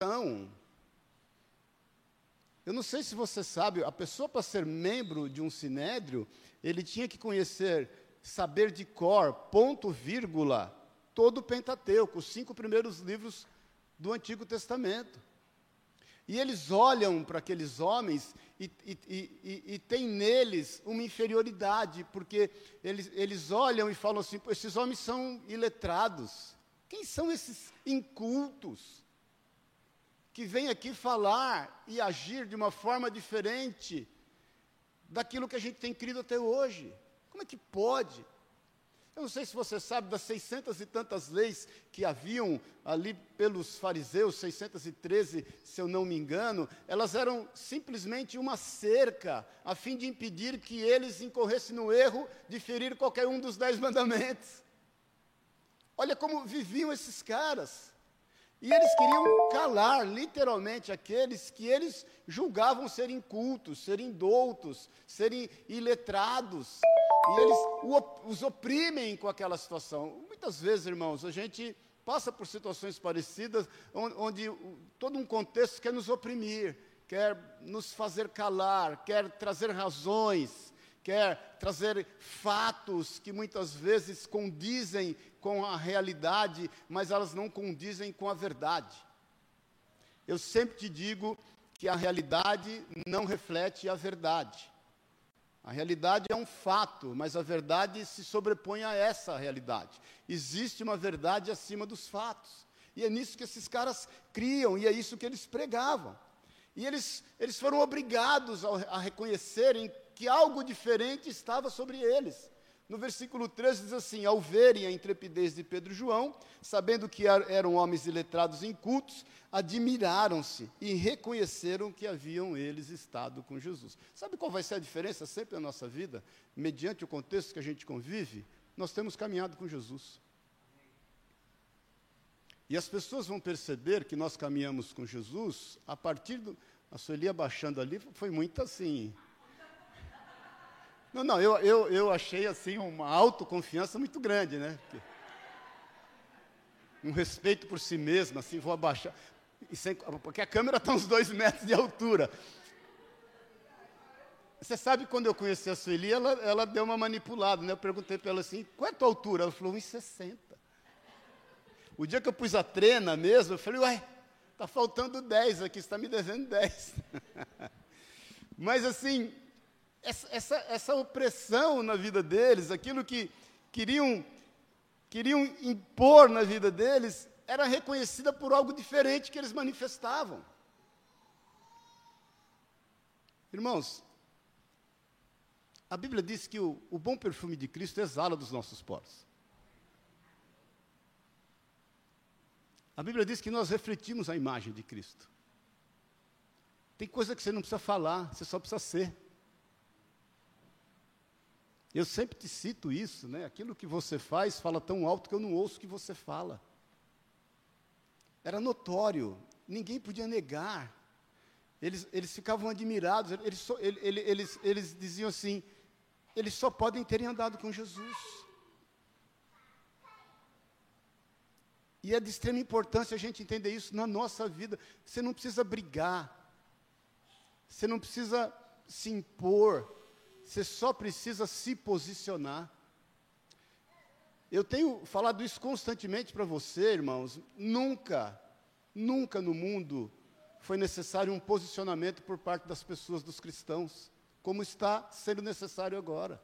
Então, eu não sei se você sabe, a pessoa para ser membro de um sinédrio, ele tinha que conhecer, saber de cor, ponto, vírgula, todo o Pentateuco, os cinco primeiros livros do Antigo Testamento. E eles olham para aqueles homens e, e, e, e, tem neles uma inferioridade, porque eles, eles olham e falam assim: esses homens são iletrados. Quem são esses incultos? Que vêm aqui falar e agir de uma forma diferente daquilo que a gente tem crido até hoje. Como é que pode? Eu não sei se você sabe das seiscentas e tantas leis que haviam ali pelos fariseus, 613, se eu não me engano, elas eram simplesmente uma cerca, a fim de impedir que eles incorressem no erro de ferir qualquer um dos dez mandamentos. Olha como viviam esses caras. E eles queriam calar, literalmente, aqueles que eles julgavam serem incultos, serem doutos, serem iletrados. E eles os oprimem com aquela situação. Muitas vezes, irmãos, a gente passa por situações parecidas, onde, onde todo um contexto quer nos oprimir, quer nos fazer calar, quer trazer razões, quer trazer fatos que muitas vezes condizem com a realidade, mas elas não condizem com a verdade. Eu sempre te digo que a realidade não reflete a verdade. A realidade é um fato, mas a verdade se sobrepõe a essa realidade. Existe uma verdade acima dos fatos. E é nisso que esses caras criam, e é isso que eles pregavam. E eles, eles foram obrigados a, a reconhecerem que algo diferente estava sobre eles. No versículo 13 diz assim: Ao verem a intrepidez de Pedro e João, sabendo que eram homens iletrados e incultos, admiraram-se e reconheceram que haviam eles estado com Jesus. Sabe qual vai ser a diferença sempre na nossa vida? Mediante o contexto que a gente convive, nós temos caminhado com Jesus. E as pessoas vão perceber que nós caminhamos com Jesus a partir do. A Sueli abaixando ali foi muito assim. Não, não, eu, eu, eu achei assim uma autoconfiança muito grande, né? Um respeito por si mesmo, assim, vou abaixar. Sem, porque a câmera está uns dois metros de altura. Você sabe quando eu conheci a Sueli, ela, ela deu uma manipulada, né? Eu perguntei para ela assim, qual é a tua altura? Ela falou, 1,60. O dia que eu pus a trena mesmo, eu falei, ué, está faltando 10 aqui, você está me devendo 10. Mas assim, essa, essa, essa opressão na vida deles, aquilo que queriam, queriam impor na vida deles, era reconhecida por algo diferente que eles manifestavam. Irmãos, a Bíblia diz que o, o bom perfume de Cristo exala dos nossos poros. A Bíblia diz que nós refletimos a imagem de Cristo. Tem coisa que você não precisa falar, você só precisa ser. Eu sempre te cito isso, né? Aquilo que você faz fala tão alto que eu não ouço o que você fala. Era notório, ninguém podia negar. Eles, eles ficavam admirados, eles, só, eles, eles, eles diziam assim: eles só podem terem andado com Jesus. E é de extrema importância a gente entender isso na nossa vida. Você não precisa brigar, você não precisa se impor, você só precisa se posicionar. Eu tenho falado isso constantemente para você, irmãos. Nunca, nunca no mundo foi necessário um posicionamento por parte das pessoas, dos cristãos, como está sendo necessário agora.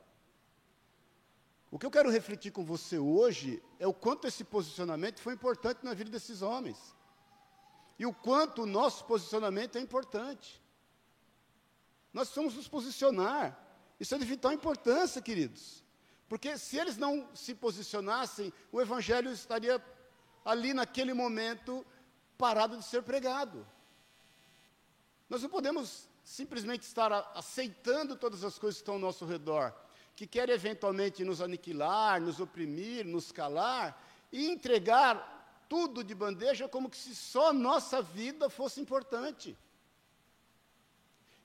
O que eu quero refletir com você hoje é o quanto esse posicionamento foi importante na vida desses homens. E o quanto o nosso posicionamento é importante. Nós precisamos nos posicionar. Isso é de vital importância, queridos. Porque se eles não se posicionassem, o Evangelho estaria ali naquele momento parado de ser pregado. Nós não podemos simplesmente estar aceitando todas as coisas que estão ao nosso redor, que querem eventualmente nos aniquilar, nos oprimir, nos calar, e entregar tudo de bandeja como que se só nossa vida fosse importante.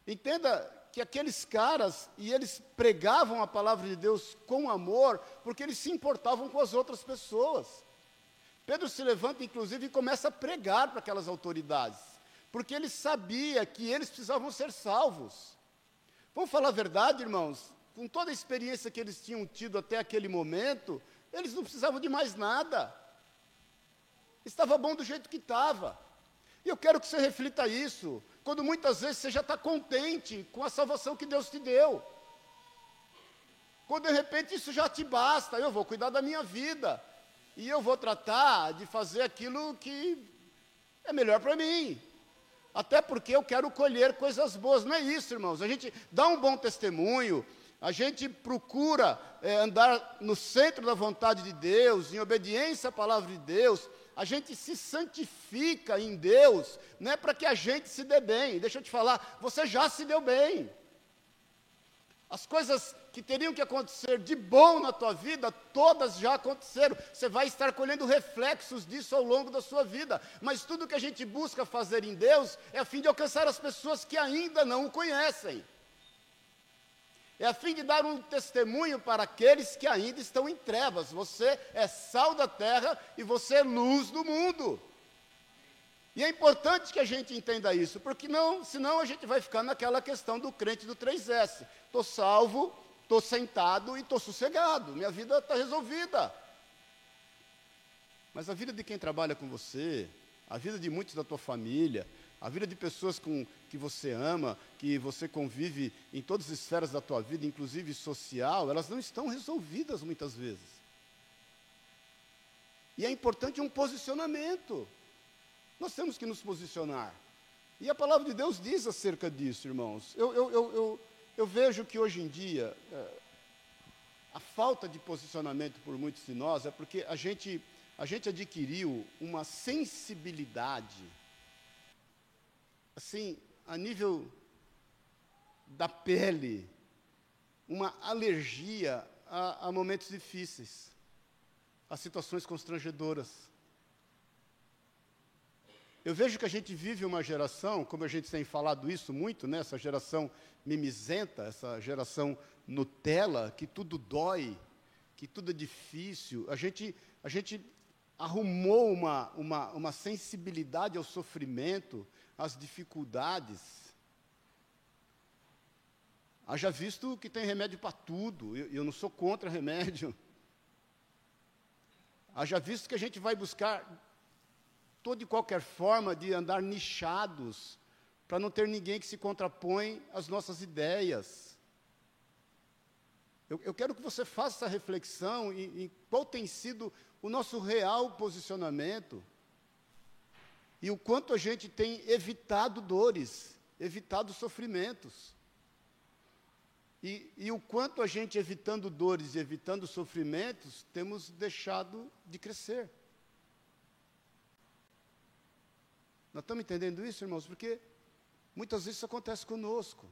Entenda que aqueles caras, e eles pregavam a palavra de Deus com amor, porque eles se importavam com as outras pessoas. Pedro se levanta, inclusive, e começa a pregar para aquelas autoridades, porque ele sabia que eles precisavam ser salvos. Vamos falar a verdade, irmãos? Com toda a experiência que eles tinham tido até aquele momento, eles não precisavam de mais nada. Estava bom do jeito que estava. E eu quero que você reflita isso, quando muitas vezes você já está contente com a salvação que Deus te deu. Quando de repente isso já te basta, eu vou cuidar da minha vida. E eu vou tratar de fazer aquilo que é melhor para mim. Até porque eu quero colher coisas boas. Não é isso, irmãos. A gente dá um bom testemunho, a gente procura é, andar no centro da vontade de Deus, em obediência à palavra de Deus. A gente se santifica em Deus, não é para que a gente se dê bem. Deixa eu te falar, você já se deu bem. As coisas que teriam que acontecer de bom na tua vida, todas já aconteceram. Você vai estar colhendo reflexos disso ao longo da sua vida. Mas tudo que a gente busca fazer em Deus é a fim de alcançar as pessoas que ainda não o conhecem. É a fim de dar um testemunho para aqueles que ainda estão em trevas. Você é sal da terra e você é luz do mundo. E é importante que a gente entenda isso, porque não, senão a gente vai ficar naquela questão do crente do 3S. Estou salvo, estou sentado e estou sossegado, minha vida está resolvida. Mas a vida de quem trabalha com você, a vida de muitos da tua família, a vida de pessoas com, que você ama, que você convive em todas as esferas da tua vida, inclusive social, elas não estão resolvidas muitas vezes. E é importante um posicionamento. Nós temos que nos posicionar. E a palavra de Deus diz acerca disso, irmãos. Eu, eu, eu, eu, eu vejo que hoje em dia, é, a falta de posicionamento por muitos de nós é porque a gente, a gente adquiriu uma sensibilidade, assim, a nível da pele, uma alergia a, a momentos difíceis, a situações constrangedoras. Eu vejo que a gente vive uma geração, como a gente tem falado isso muito, né, essa geração mimizenta, essa geração Nutella, que tudo dói, que tudo é difícil. A gente, a gente arrumou uma, uma, uma sensibilidade ao sofrimento, às dificuldades. Haja visto que tem remédio para tudo, eu, eu não sou contra remédio. Haja visto que a gente vai buscar toda e qualquer forma de andar nichados, para não ter ninguém que se contrapõe às nossas ideias. Eu, eu quero que você faça essa reflexão em, em qual tem sido o nosso real posicionamento e o quanto a gente tem evitado dores, evitado sofrimentos. E, e, o quanto a gente, evitando dores e evitando sofrimentos, temos deixado de crescer. Nós estamos entendendo isso, irmãos? Porque muitas vezes isso acontece conosco.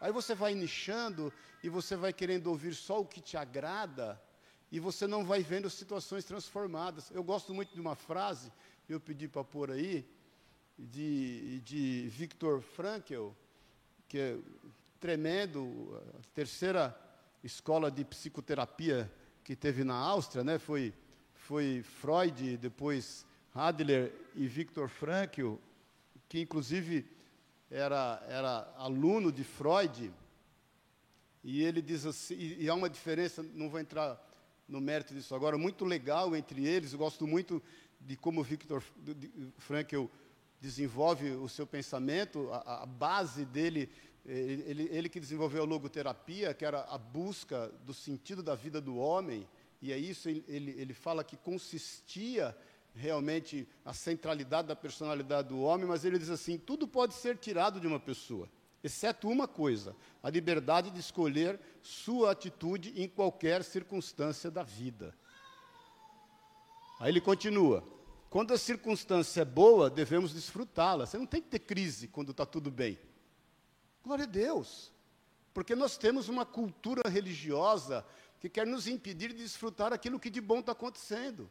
Aí você vai nichando e você vai querendo ouvir só o que te agrada e você não vai vendo situações transformadas. Eu gosto muito de uma frase, eu pedi para pôr aí, de, de Viktor Frankl, que é tremendo, a terceira escola de psicoterapia que teve na Áustria, né? foi, foi Freud, depois Adler e Viktor Frankl, que inclusive era, era aluno de Freud, e ele diz assim, e, e há uma diferença, não vou entrar no mérito disso agora, muito legal entre eles, eu gosto muito de como Viktor Frankl desenvolve o seu pensamento, a, a base dele, ele, ele, que desenvolveu a logoterapia, que era a busca do sentido da vida do homem, e é isso, ele, ele fala que consistia realmente a centralidade da personalidade do homem, mas ele diz assim: tudo pode ser tirado de uma pessoa, exceto uma coisa, a liberdade de escolher sua atitude em qualquer circunstância da vida. Aí ele continua: quando a circunstância é boa, devemos desfrutá-la. Você não tem que ter crise quando está tudo bem. Glória a Deus. Porque nós temos uma cultura religiosa que quer nos impedir de desfrutar aquilo que de bom está acontecendo.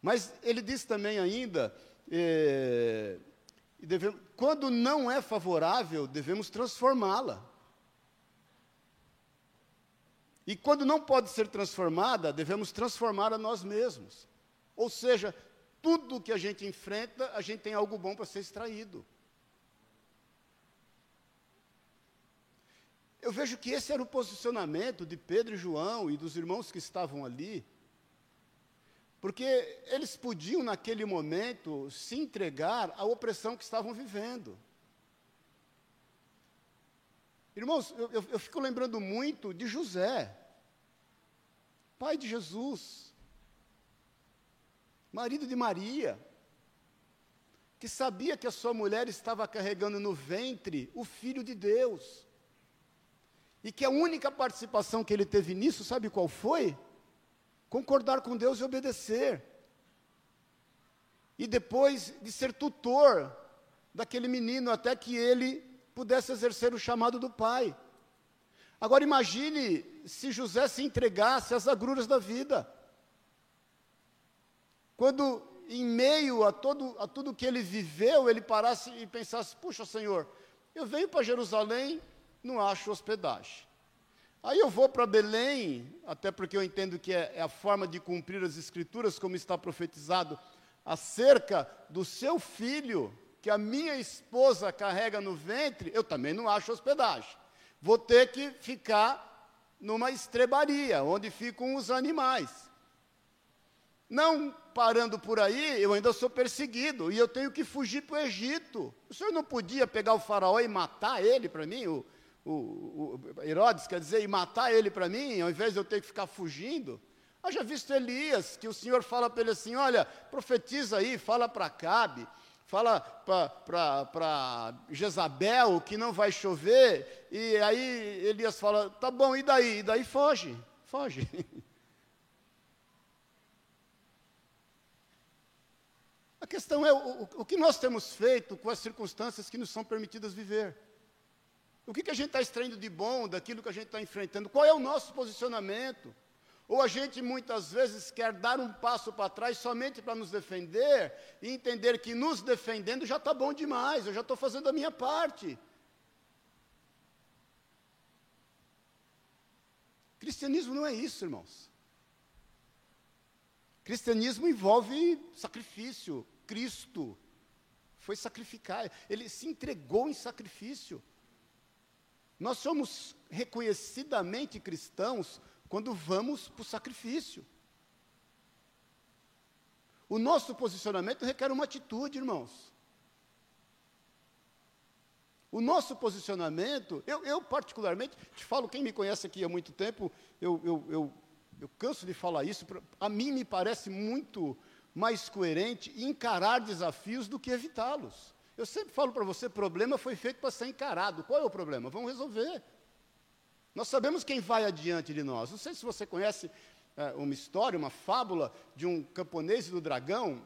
Mas ele diz também ainda, é, devemos, quando não é favorável, devemos transformá-la. E quando não pode ser transformada, devemos transformar a nós mesmos. Ou seja, tudo que a gente enfrenta, a gente tem algo bom para ser extraído. Eu vejo que esse era o posicionamento de Pedro e João e dos irmãos que estavam ali, porque eles podiam, naquele momento, se entregar à opressão que estavam vivendo. Irmãos, eu, eu, eu fico lembrando muito de José, pai de Jesus, marido de Maria, que sabia que a sua mulher estava carregando no ventre o filho de Deus. E que a única participação que ele teve nisso, sabe qual foi? Concordar com Deus e obedecer. E depois de ser tutor daquele menino até que ele pudesse exercer o chamado do pai. Agora imagine se José se entregasse às agruras da vida. Quando, em meio a, todo, a tudo que ele viveu, ele parasse e pensasse: puxa, Senhor, eu venho para Jerusalém não acho hospedagem. Aí eu vou para Belém, até porque eu entendo que é, é, a forma de cumprir as Escrituras, como está profetizado, acerca do seu filho, que a minha esposa carrega no ventre, eu também não acho hospedagem. Vou ter que ficar numa estrebaria, onde ficam os animais. Não parando por aí, eu ainda sou perseguido e eu tenho que fugir para o Egito. O senhor não podia pegar o faraó e matar ele para mim, o, o, o Herodes, quer dizer, e matar ele para mim, ao invés de eu ter que ficar fugindo. Haja visto Elias, que o Senhor fala para ele assim: olha, profetiza aí, fala para Cabe, fala para Jezabel que não vai chover, e aí Elias fala: tá bom, e daí? E daí foge, foge. A questão é o, o que nós temos feito com as circunstâncias que nos são permitidas viver. O que, que a gente está extraindo de bom daquilo que a gente está enfrentando? Qual é o nosso posicionamento? Ou a gente muitas vezes quer dar um passo para trás somente para nos defender e entender que nos defendendo já está bom demais, eu já estou fazendo a minha parte. Cristianismo não é isso, irmãos. Cristianismo envolve sacrifício. Cristo foi sacrificar, ele se entregou em sacrifício. Nós somos reconhecidamente cristãos quando vamos para o sacrifício. O nosso posicionamento requer uma atitude, irmãos. O nosso posicionamento, eu, eu, particularmente, te falo, quem me conhece aqui há muito tempo, eu, eu, eu, eu canso de falar isso, a mim me parece muito mais coerente encarar desafios do que evitá-los. Eu sempre falo para você, problema foi feito para ser encarado. Qual é o problema? Vamos resolver. Nós sabemos quem vai adiante de nós. Não sei se você conhece é, uma história, uma fábula de um camponês do dragão.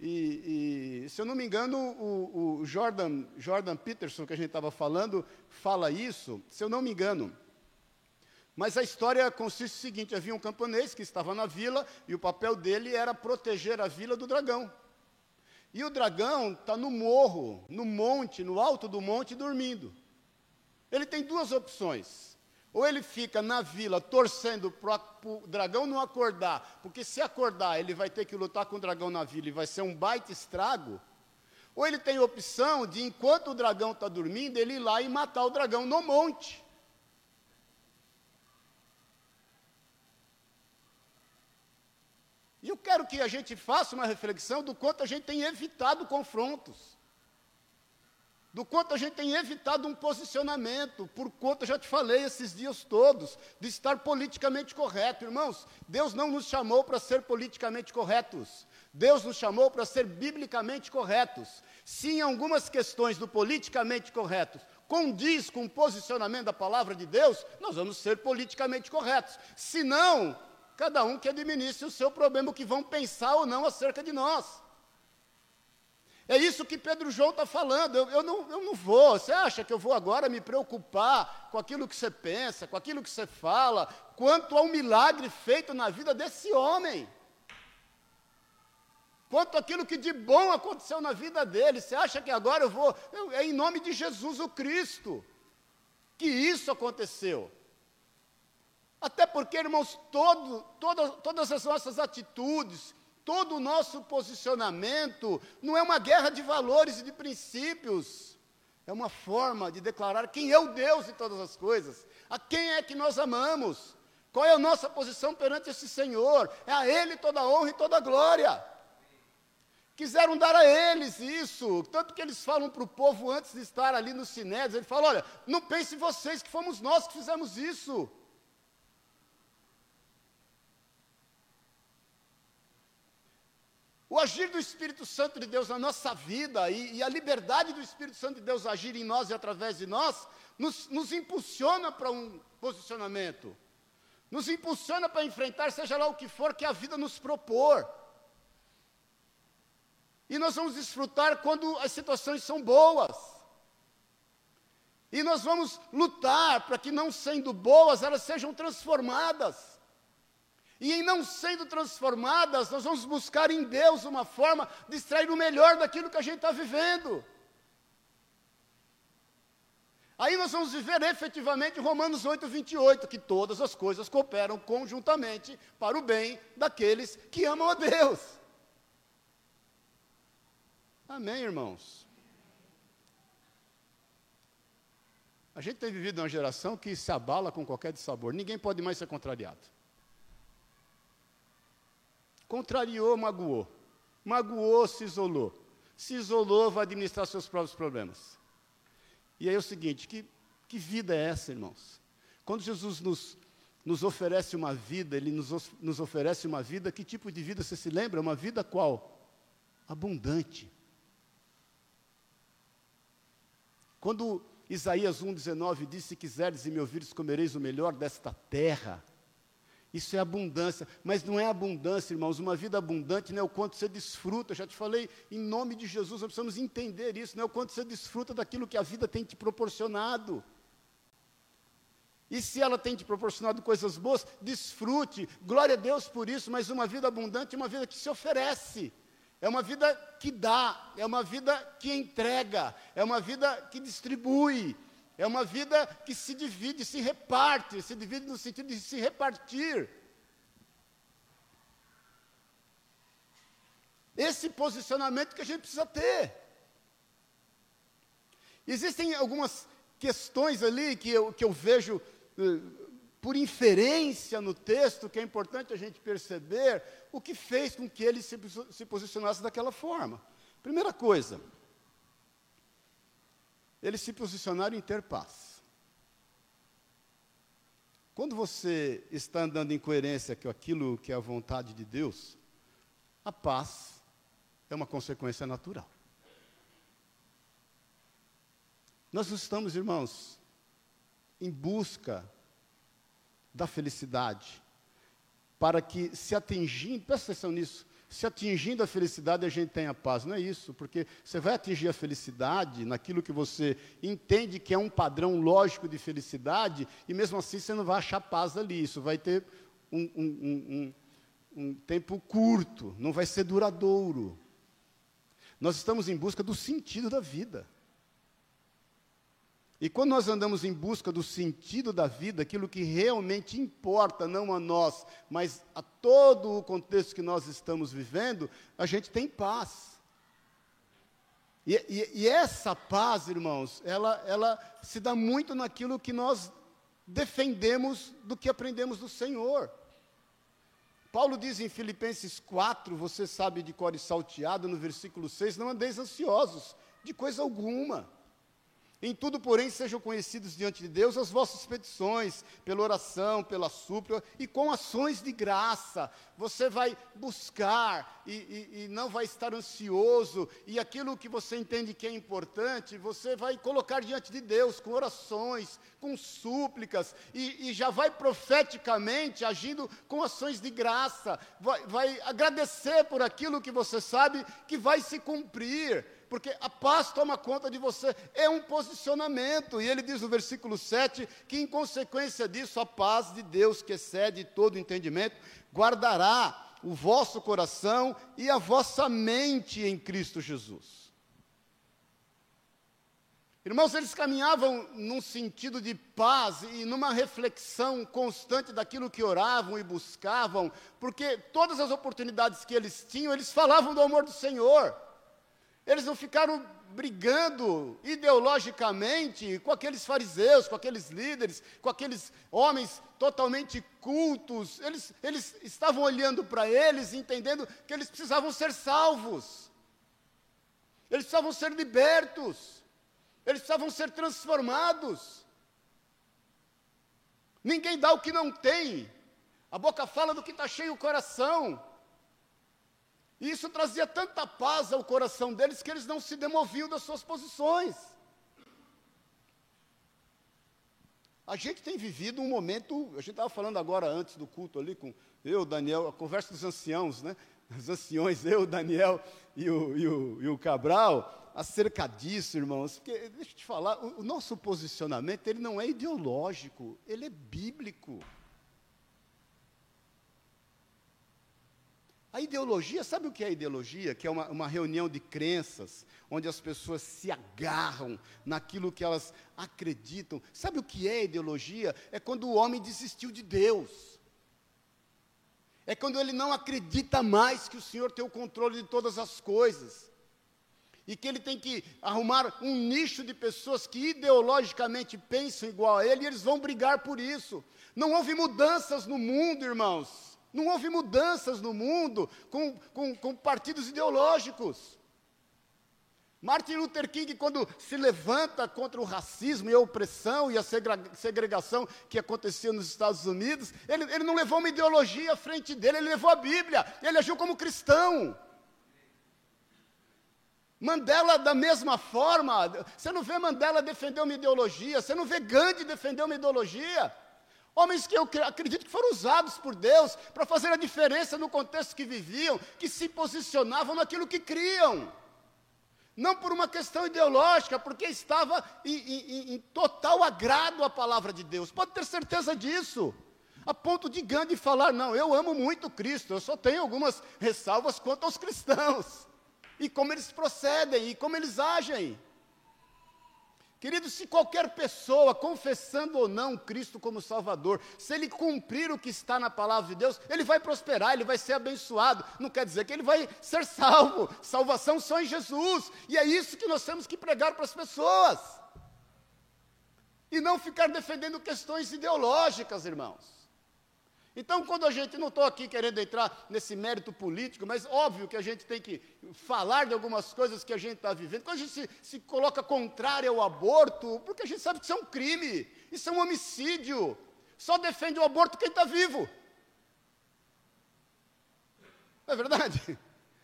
E, e, se eu não me engano, o, o Jordan, Jordan Peterson, que a gente estava falando, fala isso, se eu não me engano. Mas a história consiste no seguinte: havia um camponês que estava na vila e o papel dele era proteger a vila do dragão. E o dragão está no morro, no monte, no alto do monte, dormindo. Ele tem duas opções. Ou ele fica na vila torcendo para o dragão não acordar, porque se acordar ele vai ter que lutar com o dragão na vila e vai ser um baita estrago. Ou ele tem a opção de, enquanto o dragão está dormindo, ele ir lá e matar o dragão no monte. E eu quero que a gente faça uma reflexão do quanto a gente tem evitado confrontos, do quanto a gente tem evitado um posicionamento, por quanto eu já te falei esses dias todos, de estar politicamente correto. Irmãos, Deus não nos chamou para ser politicamente corretos, Deus nos chamou para ser biblicamente corretos. Se em algumas questões do politicamente correto condiz com o posicionamento da palavra de Deus, nós vamos ser politicamente corretos. Se não, cada um que administre o seu problema, o que vão pensar ou não acerca de nós. É isso que Pedro João está falando. Eu, eu, não, eu não vou. Você acha que eu vou agora me preocupar com aquilo que você pensa, com aquilo que você fala, quanto ao milagre feito na vida desse homem? Quanto aquilo que de bom aconteceu na vida dele. Você acha que agora eu vou. Eu, é em nome de Jesus o Cristo que isso aconteceu. Até porque, irmãos, todo, todas as nossas atitudes, Todo o nosso posicionamento não é uma guerra de valores e de princípios. É uma forma de declarar quem é o Deus de todas as coisas, a quem é que nós amamos, qual é a nossa posição perante esse Senhor. É a Ele toda a honra e toda a glória. Quiseram dar a eles isso, tanto que eles falam para o povo antes de estar ali no Sinédrio, ele fala, olha, não pense vocês que fomos nós que fizemos isso. O agir do Espírito Santo de Deus na nossa vida e, e, a liberdade do Espírito Santo de Deus agir em nós e através de nós, nos, nos impulsiona para um posicionamento, nos impulsiona para enfrentar, seja lá o que for que a vida nos propor. E nós vamos desfrutar quando as situações são boas. E nós vamos lutar para que, não sendo boas, elas sejam transformadas. E em não sendo transformadas, nós vamos buscar em Deus uma forma de extrair o melhor daquilo que a gente está vivendo. Aí nós vamos viver efetivamente Romanos 8, 28, que todas as coisas cooperam conjuntamente para o bem daqueles que amam a Deus. Amém, irmãos? A gente tem vivido uma geração que se abala com qualquer dissabor. Ninguém pode mais ser contrariado. Contrariou, magoou. Magoou, se isolou. Se isolou, vai administrar seus próprios problemas. E aí é o seguinte: que, que vida é essa, irmãos? Quando Jesus nos, nos oferece uma vida, Ele nos, nos oferece uma vida, que tipo de vida você se lembra? Uma vida qual? Abundante. Quando Isaías 1,19 diz: Se quiseres e me ouvires, comereis o melhor desta terra. Isso é abundância, mas não é abundância, irmãos. Uma vida abundante não é o quanto você desfruta. Eu já te falei, em nome de Jesus, nós precisamos entender isso. Não é o quanto você desfruta daquilo que a vida tem te proporcionado. E se ela tem te proporcionado coisas boas, desfrute, glória a Deus por isso, mas uma vida abundante é uma vida que se oferece. É uma vida que dá, é uma vida que entrega, é uma vida que distribui, é uma vida que se divide, se reparte, se divide no sentido de se repartir. Esse posicionamento que a gente precisa ter. Existem algumas questões ali que eu, que eu vejo uh, por inferência no texto, que é importante a gente perceber o que fez com que ele se, se posicionasse daquela forma. Primeira coisa, eles se posicionaram em ter paz. Quando você está andando em coerência com aquilo que é a vontade de Deus, a paz é uma consequência natural. Nós estamos, irmãos, em busca da felicidade, para que, se atingindo, presta atenção nisso, se atingindo a felicidade a gente tenha paz. Não é isso, porque você vai atingir a felicidade naquilo que você entende que é um padrão lógico de felicidade, e mesmo assim você não vai achar paz ali. Isso vai ter um, um, um, um tempo curto, não vai ser duradouro. Nós estamos em busca do sentido da vida. E quando nós andamos em busca do sentido da vida, aquilo que realmente importa, não a nós, mas a todo o contexto que nós estamos vivendo, a gente tem paz. E, e, e essa paz, irmãos, ela, ela se dá muito naquilo que nós defendemos do que aprendemos do Senhor. Paulo diz em Filipenses 4, você sabe de cor e salteado, no versículo 6, não andeis ansiosos de coisa alguma. Em tudo, porém, sejam conhecidos diante de Deus as vossas petições, pela oração, pela súplica e com ações de graça. Você vai buscar e, e, e, não vai estar ansioso, e aquilo que você entende que é importante, você vai colocar diante de Deus com orações, com súplicas, e, e já vai profeticamente agindo com ações de graça, vai, vai agradecer por aquilo que você sabe que vai se cumprir porque a paz toma conta de você, é um posicionamento. E ele diz no versículo 7 que, em consequência disso, a paz de Deus, que excede todo entendimento, guardará o vosso coração e a vossa mente em Cristo Jesus. Irmãos, eles caminhavam num sentido de paz e numa reflexão constante daquilo que oravam e buscavam, porque todas as oportunidades que eles tinham, eles falavam do amor do Senhor. Eles não ficaram brigando ideologicamente com aqueles fariseus, com aqueles líderes, com aqueles homens totalmente cultos. Eles, eles estavam olhando para eles, entendendo que eles precisavam ser salvos, eles precisavam ser libertos, eles precisavam ser transformados. Ninguém dá o que não tem, a boca fala do que está cheio o coração. E isso trazia tanta paz ao coração deles que eles não se demoviam das suas posições. A gente tem vivido um momento, a gente estava falando agora antes do culto ali com eu, Daniel, a conversa dos anciãos, né? Os anciões, eu, Daniel e o, e o, e o Cabral, acerca disso, irmãos, porque, deixa eu te falar, o, o nosso posicionamento, ele não é ideológico, ele é bíblico. A ideologia, sabe o que é ideologia? Que é uma, uma, reunião de crenças, onde as pessoas se agarram naquilo que elas acreditam. Sabe o que é ideologia? É quando o homem desistiu de Deus. É quando ele não acredita mais que o Senhor tem o controle de todas as coisas. E que ele tem que arrumar um nicho de pessoas que ideologicamente pensam igual a ele, e eles vão brigar por isso. Não houve mudanças no mundo, irmãos não houve mudanças no mundo com, com, com partidos ideológicos. Martin Luther King, quando se levanta contra o racismo e a opressão e a segregação que acontecia nos Estados Unidos, ele, ele não levou uma ideologia à frente dele, ele levou a Bíblia, ele agiu como cristão. Mandela, da mesma forma, você não vê Mandela defender uma ideologia, você não vê Gandhi defender uma ideologia. Homens que eu acredito que foram usados por Deus para fazer a diferença no contexto que viviam, que se posicionavam naquilo que criam. Não por uma questão ideológica, porque estava em, em, em total agrado à palavra de Deus. Pode ter certeza disso. A ponto de Gandhi falar: não, eu amo muito Cristo, eu só tenho algumas ressalvas quanto aos cristãos. E como eles procedem, e como eles agem. Querido, se qualquer pessoa, confessando ou não Cristo como Salvador, se ele cumprir o que está na palavra de Deus, ele vai prosperar, ele vai ser abençoado. Não quer dizer que ele vai ser salvo. Salvação só em Jesus. E é isso que nós temos que pregar para as pessoas. E não ficar defendendo questões ideológicas, irmãos. Então, quando a gente, não estou aqui querendo entrar nesse mérito político, mas óbvio que a gente tem que falar de algumas coisas que a gente está vivendo. Quando a gente se, se coloca contrário ao aborto, porque a gente sabe que isso é um crime, isso é um homicídio. Só defende o aborto quem está vivo. Não é verdade?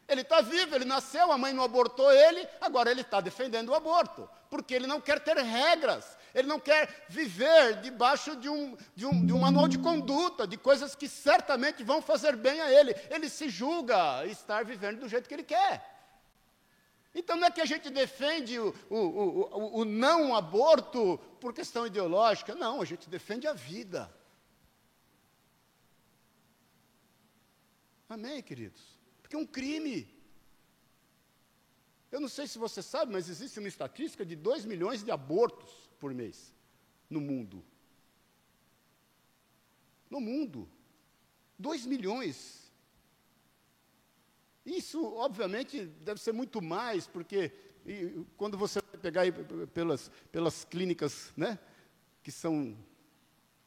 Ele está vivo, ele nasceu, a mãe não abortou ele, agora ele está defendendo o aborto, porque ele não quer ter regras, ele não quer viver debaixo de um, de, um, de um manual de conduta, de coisas que certamente vão fazer bem a ele. Ele se julga estar vivendo do jeito que ele quer. Então não é que a gente defende o, o, o, o não aborto por questão ideológica, não, a gente defende a vida. Amém, queridos? Porque é um crime. Eu não sei se você sabe, mas existe uma estatística de 2 milhões de abortos por mês no mundo. No mundo. 2 milhões. Isso, obviamente, deve ser muito mais, porque e, quando você pegar pelas, pelas clínicas, né, que são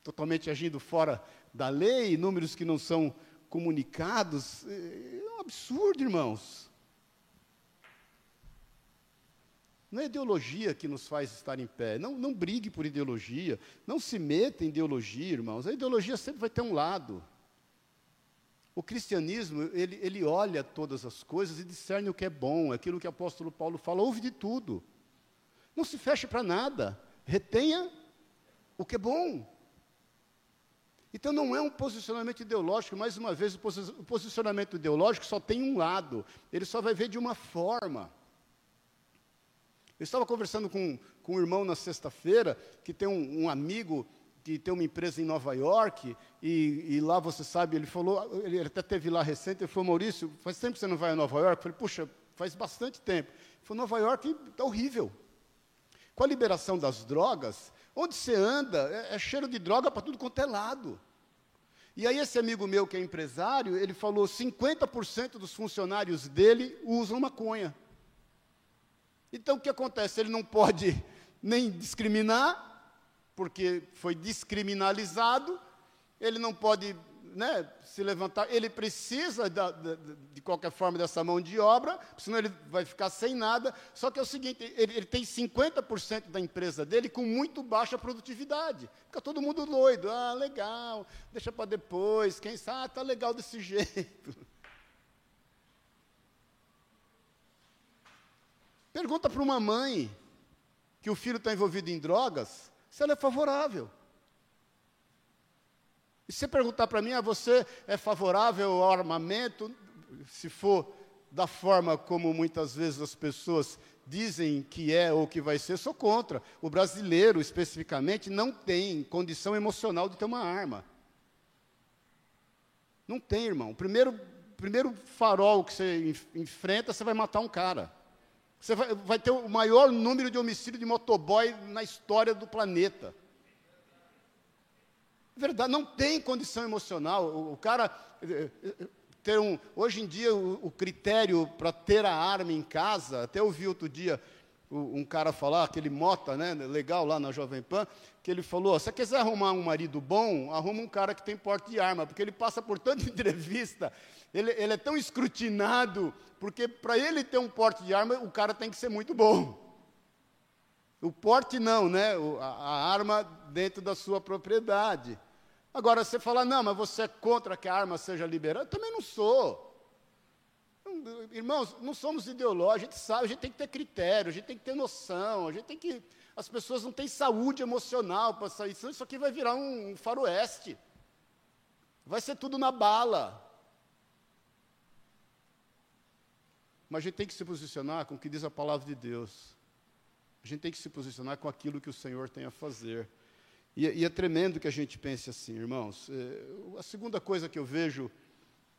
totalmente agindo fora da lei, números que não são comunicados, é, é um absurdo, irmãos. Não é ideologia que nos faz estar em pé. Não, não brigue por ideologia. Não se meta em ideologia, irmãos. A ideologia sempre vai ter um lado. O cristianismo, ele, ele olha todas as coisas e discerne o que é bom. Aquilo que o apóstolo Paulo fala, ouve de tudo. Não se feche para nada. Retenha o que é bom. Então não é um posicionamento ideológico, mais uma vez, o posicionamento ideológico só tem um lado, ele só vai ver de uma forma. Eu estava conversando com, com um irmão na sexta-feira, que tem um, um, amigo que tem uma empresa em Nova York, e, e, lá você sabe, ele falou, ele até teve lá recente, ele falou, Maurício, faz tempo que você não vai a Nova York? Eu falei, puxa, faz bastante tempo. Ele falou, Nova York está horrível. Com a liberação das drogas, onde você anda, é, é cheiro de droga para tudo quanto é lado. E aí esse amigo meu que é empresário, ele falou 50% dos funcionários dele usam maconha. Então o que acontece? Ele não pode nem discriminar, porque foi descriminalizado, ele não pode né, se levantar, ele precisa da, de qualquer forma dessa mão de obra, senão ele vai ficar sem nada. Só que é o seguinte: ele, ele tem 50% da empresa dele com muito baixa produtividade. Fica todo mundo doido. Ah, legal, deixa para depois. Quem sabe, ah, tá legal desse jeito. Pergunta para uma mãe que o filho está envolvido em drogas se ela é favorável. E se você perguntar para mim, ah, você é favorável ao armamento, se for da forma como muitas vezes as pessoas dizem que é ou que vai ser, sou contra. O brasileiro, especificamente, não tem condição emocional de ter uma arma. Não tem, irmão. O primeiro, primeiro farol que você enfrenta, você vai matar um cara. Você vai, vai ter o maior número de homicídios de motoboy na história do planeta. Verdade, não tem condição emocional. O, o cara eh, eh, ter um. Hoje em dia, o, o critério para ter a arma em casa, até ouvi outro dia um cara falar, aquele Mota, né, legal lá na Jovem Pan, que ele falou: se você quiser arrumar um marido bom, arruma um cara que tem porte de arma, porque ele passa por tanta entrevista, ele, ele é tão escrutinado, porque para ele ter um porte de arma, o cara tem que ser muito bom. O porte não, né? A, a arma dentro da sua propriedade. Agora, você fala, não, mas você é contra que a arma seja liberada? Eu também não sou. Irmãos, não somos ideológicos, a gente sabe, a gente tem que ter critério, a gente tem que ter noção, a gente tem que. As pessoas não têm saúde emocional para sair, isso aqui vai virar um faroeste. Vai ser tudo na bala. Mas a gente tem que se posicionar com o que diz a palavra de Deus. A gente tem que se posicionar com aquilo que o Senhor tem a fazer. E, e é tremendo que a gente pense assim, irmãos. É, a segunda coisa que eu vejo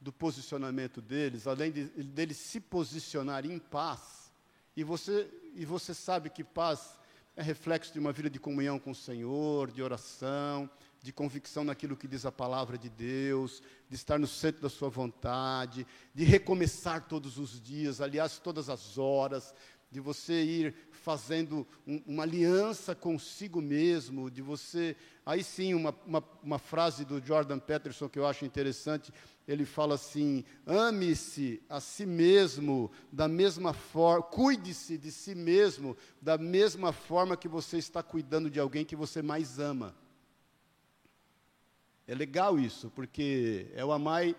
do posicionamento deles, além de, deles se posicionar em paz, e você, e você sabe que paz é reflexo de uma vida de comunhão com o Senhor, de oração, de convicção naquilo que diz a palavra de Deus, de estar no centro da sua vontade, de recomeçar todos os dias, aliás, todas as horas, de você ir fazendo um, uma aliança consigo mesmo, de você. Aí sim, uma, uma, uma, frase do Jordan Peterson que eu acho interessante, ele fala assim: ame-se a si mesmo da mesma forma, cuide-se de si mesmo da mesma forma que você está cuidando de alguém que você mais ama. É legal isso, porque é o amai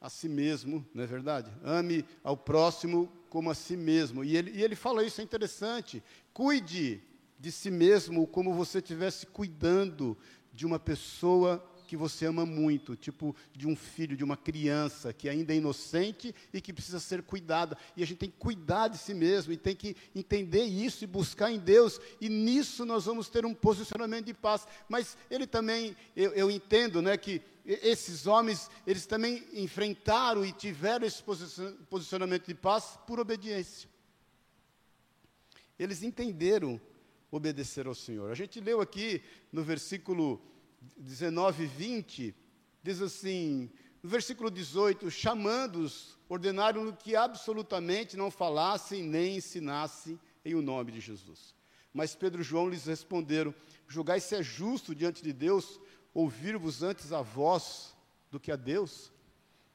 a si mesmo, não é verdade? Ame ao próximo como a si mesmo. E ele, e ele fala isso, é interessante. Cuide de si mesmo como você estivesse cuidando de uma pessoa que você ama muito, tipo de um filho, de uma criança que ainda é inocente e que precisa ser cuidada. E a gente tem que cuidar de si mesmo e tem que entender isso e buscar em Deus. E nisso nós vamos ter um posicionamento de paz. Mas ele também, eu, eu entendo, né, que esses homens, eles também enfrentaram e tiveram esse posicionamento de paz por obediência. Eles entenderam obedecer ao Senhor. A gente leu aqui no versículo 19 e 20, diz assim, no versículo 18, chamando-os, ordenaram que absolutamente não falassem nem ensinassem em o nome de Jesus. Mas Pedro e João lhes responderam: Julgai se é justo diante de Deus ouvir-vos antes a vós do que a Deus.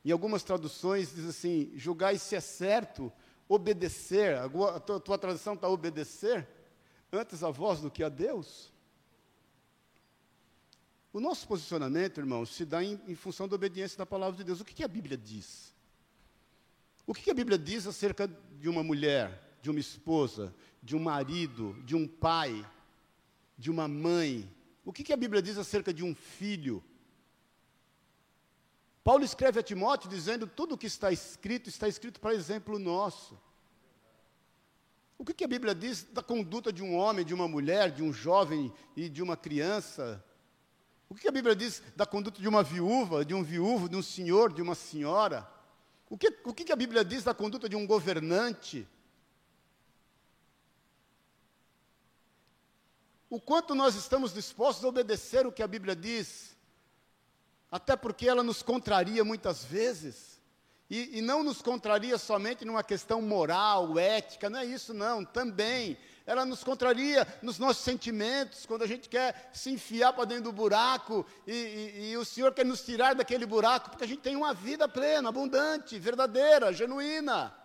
Em algumas traduções diz assim: julgai se é certo obedecer, a tua, a tua tradução está obedecer antes a vós do que a Deus. O nosso posicionamento, irmãos, se dá em, em função da obediência da palavra de Deus. O que, que a Bíblia diz? O que, que a Bíblia diz acerca de uma mulher, de uma esposa, de um marido, de um pai, de uma mãe, o que, que a Bíblia diz acerca de um filho? Paulo escreve a Timóteo dizendo: tudo o que está escrito, está escrito para exemplo nosso. O que, que a Bíblia diz da conduta de um homem, de uma mulher, de um jovem e de uma criança? O que, que a Bíblia diz da conduta de uma viúva, de um viúvo, de um senhor, de uma senhora? O que, o que, que a Bíblia diz da conduta de um governante? O quanto nós estamos dispostos a obedecer o que a Bíblia diz, até porque ela nos contraria muitas vezes. E, e, não nos contraria somente numa questão moral, ética, não é isso, não, também. Ela nos contraria nos nossos sentimentos, quando a gente quer se enfiar para dentro do buraco e, e, e, o Senhor quer nos tirar daquele buraco, porque a gente tem uma vida plena, abundante, verdadeira, genuína.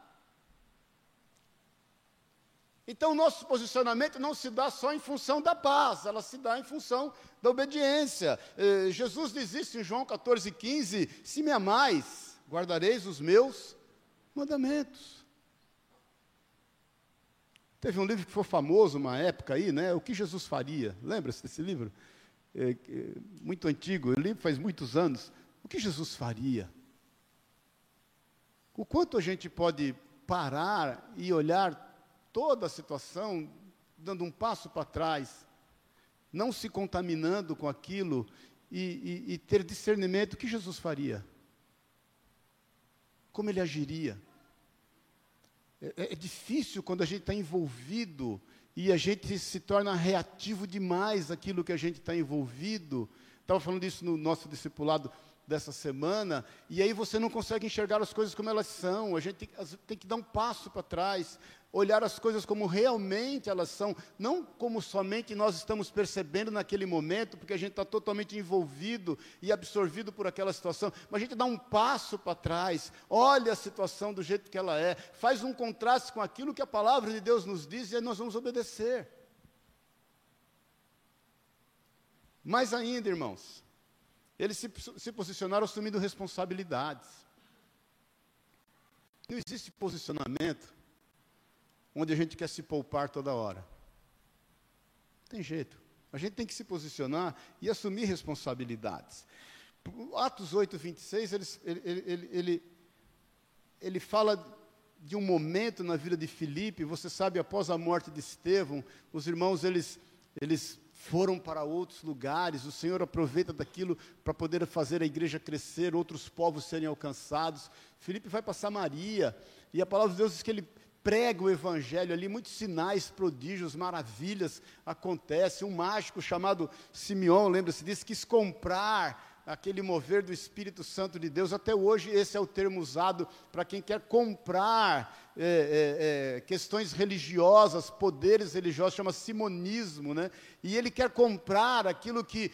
Então, o nosso posicionamento não se dá só em função da paz, ela se dá em função da obediência. Eh, Jesus diz isso em João 14, 15: Se me amais, guardareis os meus mandamentos. Teve um livro que foi famoso uma época aí, né? O que Jesus faria? Lembra-se desse livro? É, é, muito antigo, eu li faz muitos anos. O que Jesus faria? O quanto a gente pode parar e olhar toda a situação, dando um passo para trás, não se contaminando com aquilo e, e, e ter discernimento, o que Jesus faria? Como ele agiria? É, é, é difícil quando a gente está envolvido e a gente se torna reativo demais àquilo que a gente está envolvido. Estava falando isso no nosso discipulado dessa semana, e aí você não consegue enxergar as coisas como elas são, a gente tem, tem que dar um passo para trás, olhar as coisas como realmente elas são, não como somente nós estamos percebendo naquele momento, porque a gente está totalmente envolvido e absorvido por aquela situação, mas a gente dá um passo para trás, olha a situação do jeito que ela é, faz um contraste com aquilo que a palavra de Deus nos diz e aí nós vamos obedecer. Mais ainda, irmãos, eles se, se posicionaram assumindo responsabilidades. Não existe posicionamento onde a gente quer se poupar toda hora. Não tem jeito. A gente tem que se posicionar e assumir responsabilidades. Atos 8, 26, ele, ele, ele, ele fala de um momento na vida de Filipe, você sabe, após a morte de Estevão, os irmãos, eles, eles foram para outros lugares, o Senhor aproveita daquilo para poder fazer a igreja crescer, outros povos serem alcançados. Filipe vai para Samaria, e a palavra de Deus diz que ele prega o evangelho ali, muitos sinais, prodígios, maravilhas acontecem. Um mágico chamado Simeão, lembra-se disso, quis comprar aquele mover do Espírito Santo de Deus. Até hoje, esse é o termo usado para quem quer comprar é, é, é, questões religiosas, poderes religiosos, chama simonismo, né? E ele quer comprar aquilo que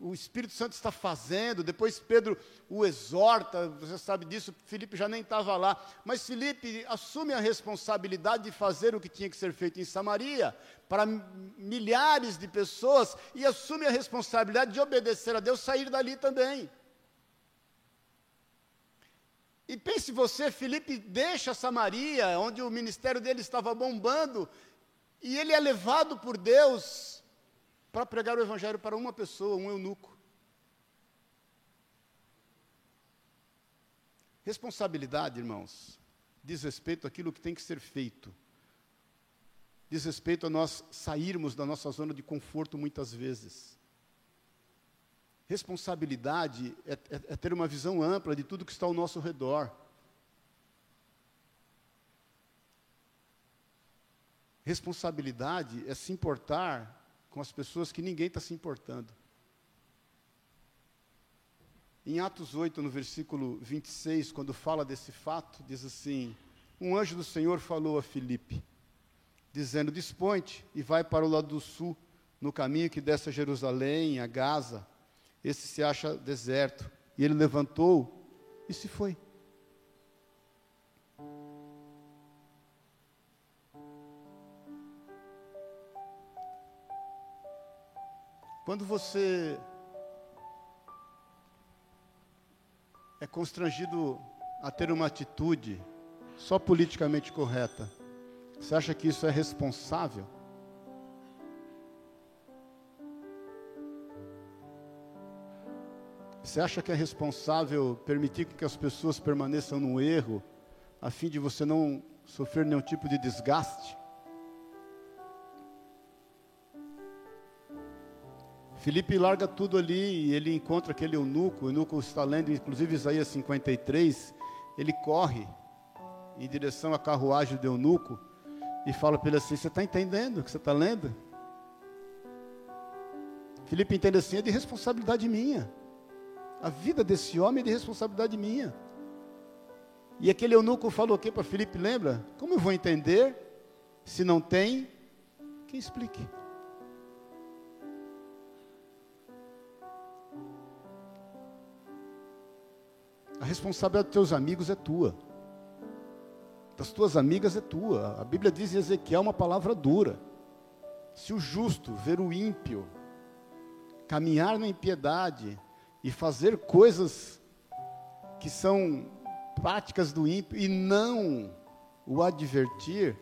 o Espírito Santo está fazendo. Depois Pedro o exorta, você sabe disso, Felipe já nem estava lá. Mas Felipe assume a responsabilidade de fazer o que tinha que ser feito em Samaria, para milhares de pessoas, e assume a responsabilidade de obedecer a Deus, sair dali também. E pense você, Felipe deixa Samaria, onde o ministério dele estava bombando, e ele é levado por Deus para pregar o evangelho para uma pessoa, um eunuco. Responsabilidade, irmãos, diz respeito àquilo que tem que ser feito. Diz respeito a nós sairmos da nossa zona de conforto muitas vezes. Responsabilidade é, é, é ter uma visão ampla de tudo que está ao nosso redor. Responsabilidade é se importar com as pessoas que ninguém está se importando. Em Atos 8, no versículo 26, quando fala desse fato, diz assim: Um anjo do Senhor falou a Filipe, dizendo: Dispõe-te e vai para o lado do sul, no caminho que desce a Jerusalém, a Gaza esse se acha deserto. E ele levantou e se foi. Quando você é constrangido a ter uma atitude só politicamente correta, você acha que isso é responsável? Você acha que é responsável permitir que as pessoas permaneçam no erro, a fim de você não sofrer nenhum tipo de desgaste? Felipe larga tudo ali e ele encontra aquele eunuco, o eunuco está lendo, inclusive Isaías 53, ele corre em direção à carruagem do eunuco e fala para ele assim: Você está entendendo o que você está lendo? Filipe entende assim, é de responsabilidade minha. A vida desse homem é de responsabilidade minha. E aquele eunuco falou o que para Filipe, lembra? Como eu vou entender se não tem quem explique? A responsabilidade dos teus amigos é tua. Das tuas amigas é tua. A Bíblia diz em Ezequiel uma palavra dura. Se o justo ver o ímpio caminhar na impiedade e fazer coisas que são práticas do ímpio e não o advertir,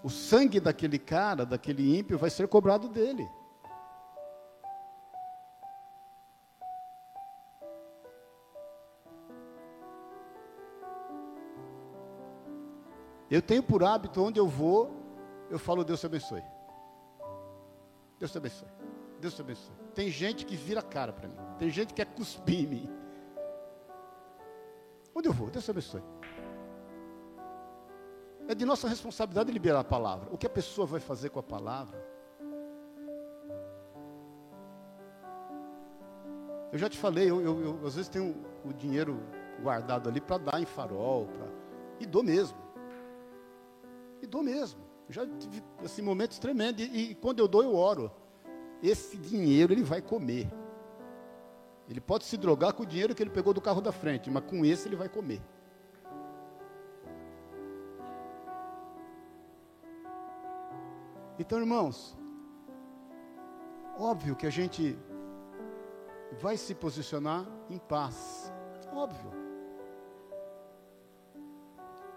o sangue daquele cara, daquele ímpio, vai ser cobrado dele. Eu tenho por hábito, onde eu vou, eu falo, Deus te abençoe. Deus te abençoe. Deus te abençoe. Tem gente que vira cara para mim. Tem gente que quer cuspir em mim. Onde eu vou? Deus te abençoe. É de nossa responsabilidade liberar a palavra. O que a pessoa vai fazer com a palavra? Eu já te falei, eu, eu, eu às vezes tenho o dinheiro guardado ali para dar em farol, pra, e dou mesmo. E dou mesmo. Já tive assim, momentos tremendos. E, e quando eu dou, eu oro. Esse dinheiro ele vai comer. Ele pode se drogar com o dinheiro que ele pegou do carro da frente, mas com esse ele vai comer. Então, irmãos, óbvio que a gente vai se posicionar em paz. Óbvio.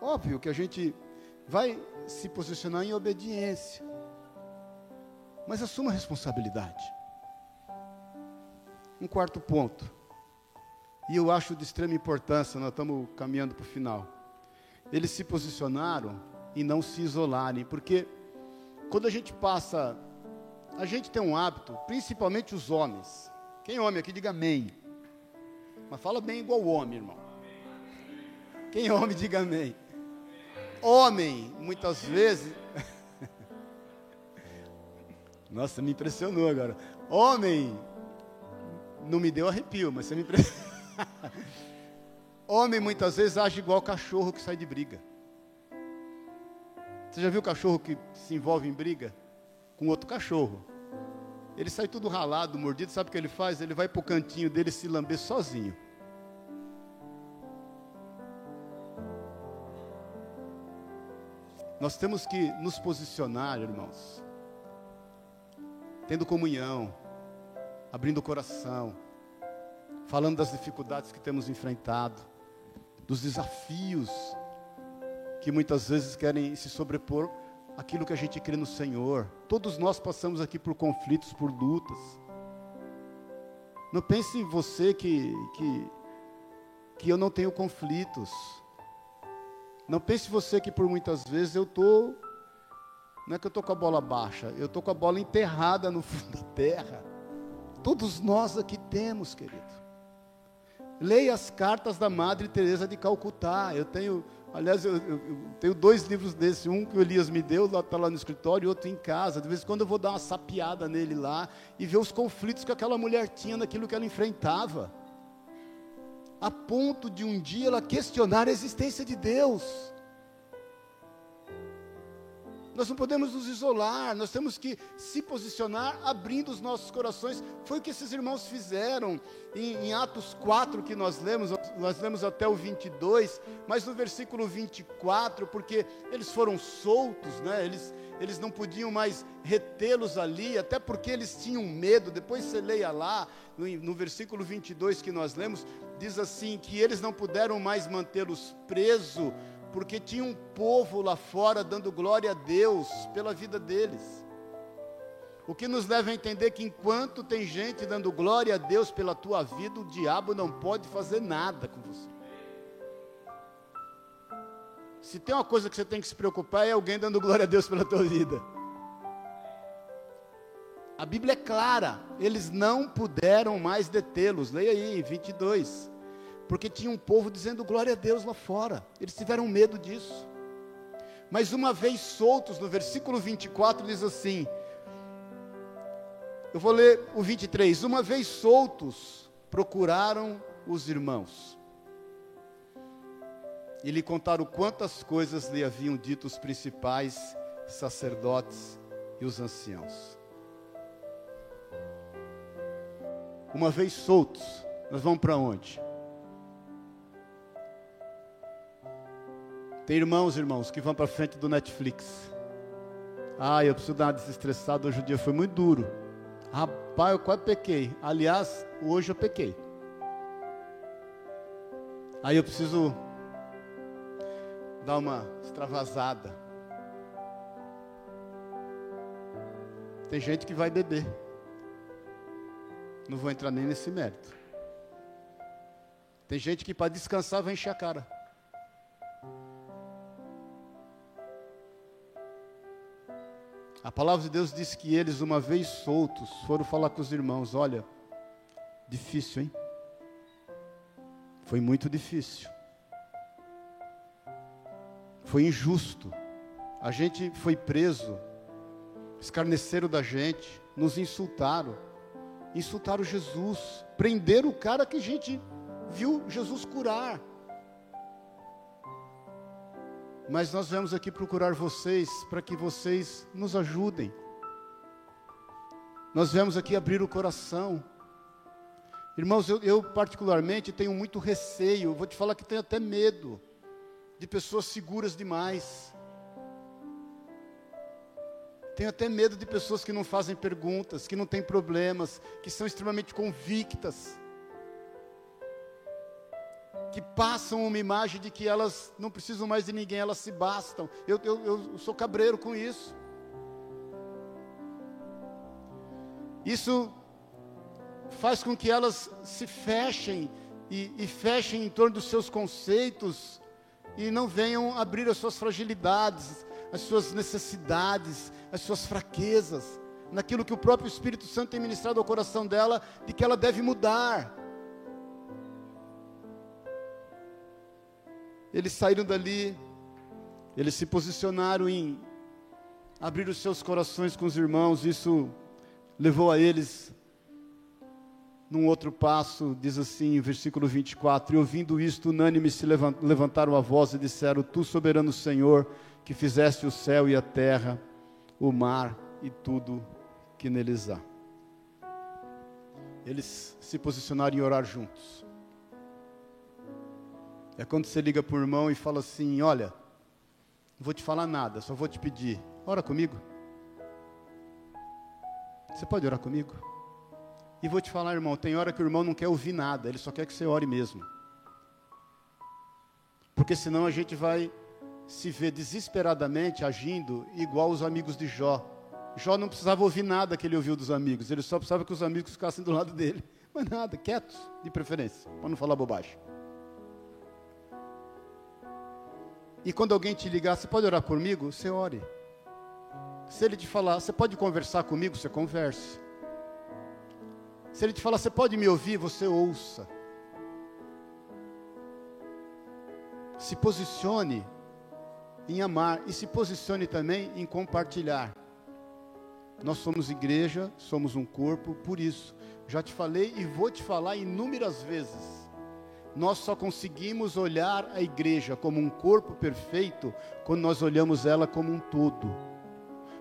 Óbvio que a gente vai se posicionar em obediência. Mas assuma a responsabilidade. Um quarto ponto. E eu acho de extrema importância, nós estamos caminhando para o final. Eles se posicionaram e não se isolarem, porque quando a gente passa, a gente tem um hábito, principalmente os homens. Quem é homem aqui, diga amém. Mas fala bem igual homem, irmão. Quem é homem, diga amém. Homem, muitas vezes. Nossa, me impressionou agora. Homem, não me deu arrepio, mas você me impressionou. Homem muitas vezes age igual cachorro que sai de briga. Você já viu cachorro que se envolve em briga com outro cachorro? Ele sai tudo ralado, mordido, sabe o que ele faz? Ele vai para o cantinho dele se lamber sozinho. Nós temos que nos posicionar, irmãos, tendo comunhão, abrindo o coração, falando das dificuldades que temos enfrentado, dos desafios que muitas vezes querem se sobrepor aquilo que a gente crê no Senhor. Todos nós passamos aqui por conflitos, por lutas. Não pense você que, que, que eu não tenho conflitos. Não pense você que por muitas vezes eu estou. Não é que eu estou com a bola baixa, eu estou com a bola enterrada no fundo da terra. Todos nós aqui temos, querido. Leia as cartas da Madre Teresa de Calcutá. Eu tenho, aliás, eu, eu, eu tenho dois livros desse, um que o Elias me deu, está lá no escritório, e outro em casa. De vez em quando eu vou dar uma sapiada nele lá e ver os conflitos que aquela mulher tinha naquilo que ela enfrentava a ponto de um dia ela questionar a existência de Deus. Nós não podemos nos isolar, nós temos que se posicionar abrindo os nossos corações. Foi o que esses irmãos fizeram em, em, Atos 4 que nós lemos, nós lemos até o 22, mas no versículo 24, porque eles foram soltos, né? eles, eles não podiam mais retê-los ali, até porque eles tinham medo. Depois você leia lá, no, no versículo 22 que nós lemos, diz assim: que eles não puderam mais mantê-los presos porque tinha um povo lá fora dando glória a Deus pela vida deles. O que nos leva a entender que enquanto tem gente dando glória a Deus pela tua vida, o diabo não pode fazer nada com você. Se tem uma coisa que você tem que se preocupar é alguém dando glória a Deus pela tua vida. A Bíblia é clara, eles não puderam mais detê-los. Leia aí, 22 porque tinha um povo dizendo glória a Deus lá fora. Eles tiveram medo disso. Mas uma vez soltos, no versículo 24 diz assim: Eu vou ler o 23. Uma vez soltos, procuraram os irmãos. E lhe contaram quantas coisas lhe haviam dito os principais sacerdotes e os anciãos. Uma vez soltos, nós vamos para onde? Tem irmãos, irmãos, que vão para frente do Netflix. Ah, eu preciso dar uma desestressada, hoje o dia foi muito duro. Rapaz, eu quase pequei. Aliás, hoje eu pequei. Aí eu preciso dar uma extravasada. Tem gente que vai beber. Não vou entrar nem nesse mérito. Tem gente que para descansar vai encher a cara. A palavra de Deus diz que eles, uma vez soltos, foram falar com os irmãos: olha, difícil, hein? Foi muito difícil. Foi injusto. A gente foi preso, escarneceram da gente, nos insultaram, insultaram Jesus, prenderam o cara que a gente viu Jesus curar. Mas nós viemos aqui procurar vocês para que vocês nos ajudem. Nós viemos aqui abrir o coração. Irmãos, eu, eu, particularmente tenho muito receio, vou te falar que tenho até medo de pessoas seguras demais. Tenho até medo de pessoas que não fazem perguntas, que não têm problemas, que são extremamente convictas que passam uma imagem de que elas não precisam mais de ninguém, elas se bastam. Eu, eu, eu sou cabreiro com isso. Isso faz com que elas se fechem e, e fechem em torno dos seus conceitos e não venham abrir as suas fragilidades, as suas necessidades, as suas fraquezas, naquilo que o próprio Espírito Santo tem ministrado ao coração dela, de que ela deve mudar. Eles saíram dali, eles se posicionaram em abrir os seus corações com os irmãos, isso levou a eles num outro passo, diz assim, versículo 24: E ouvindo isto, unânime se levantaram a voz e disseram: Tu, soberano Senhor, que fizeste o céu e a terra, o mar e tudo que neles há. Eles se posicionaram em orar juntos. É quando você liga para o irmão e fala assim: Olha, não vou te falar nada, só vou te pedir, ora comigo. Você pode orar comigo? E vou te falar, irmão, tem hora que o irmão não quer ouvir nada, ele só quer que você ore mesmo. Porque senão a gente vai se ver desesperadamente agindo igual os amigos de Jó. Jó não precisava ouvir nada que ele ouviu dos amigos, ele só precisava que os amigos ficassem do lado dele. Mas nada, quietos, de preferência, para não falar bobagem. E quando alguém te ligar, você pode orar comigo? Você ore. Se ele te falar, você pode conversar comigo? Você converse. Se ele te falar, você pode me ouvir? Você ouça. Se posicione em amar e se posicione também em compartilhar. Nós somos igreja, somos um corpo, por isso, já te falei e vou te falar inúmeras vezes nós só conseguimos olhar a igreja como um corpo perfeito quando nós olhamos ela como um todo.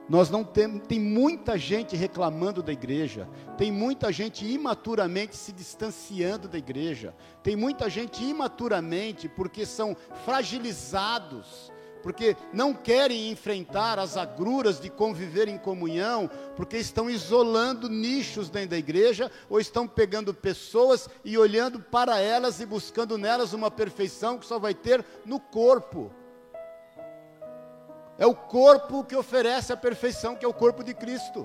Nós não temos, tem muita gente reclamando da igreja, tem muita gente imaturamente se distanciando da igreja, tem muita gente imaturamente porque são fragilizados porque não querem enfrentar as agruras de conviver em comunhão, porque estão isolando nichos dentro da igreja, ou estão pegando pessoas e olhando para elas e buscando nelas uma perfeição que só vai ter no corpo. É o corpo que oferece a perfeição, que é o corpo de Cristo.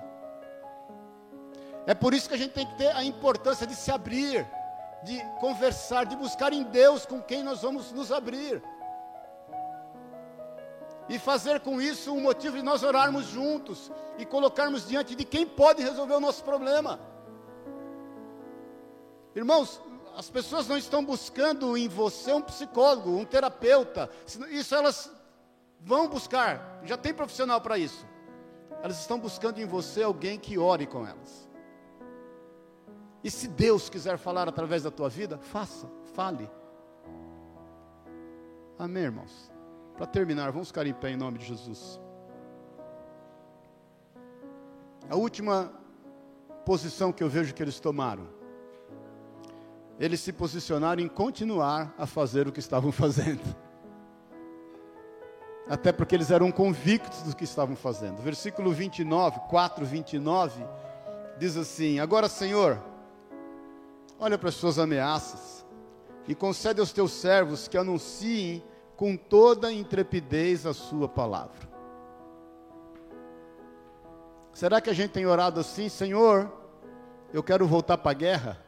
É por isso que a gente tem que ter a importância de se abrir, de conversar, de buscar em Deus com quem nós vamos nos abrir e fazer com isso um motivo de nós orarmos juntos e colocarmos diante de quem pode resolver o nosso problema. Irmãos, as pessoas não estão buscando em você um psicólogo, um terapeuta, isso elas vão buscar, já tem profissional para isso. Elas estão buscando em você alguém que ore com elas. E se Deus quiser falar através da tua vida, faça, fale. Amém, irmãos? Para terminar, vamos ficar em pé em nome de Jesus. A última posição que eu vejo que eles tomaram. Eles se posicionaram em continuar a fazer o que estavam fazendo. Até porque eles eram convictos do que estavam fazendo. Versículo 29, 4, 29, diz assim: Agora, Senhor, olha para as suas ameaças e concede aos teus servos que anunciem com toda intrepidez a sua palavra. Será que a gente tem orado assim, Senhor? Eu quero voltar para a guerra.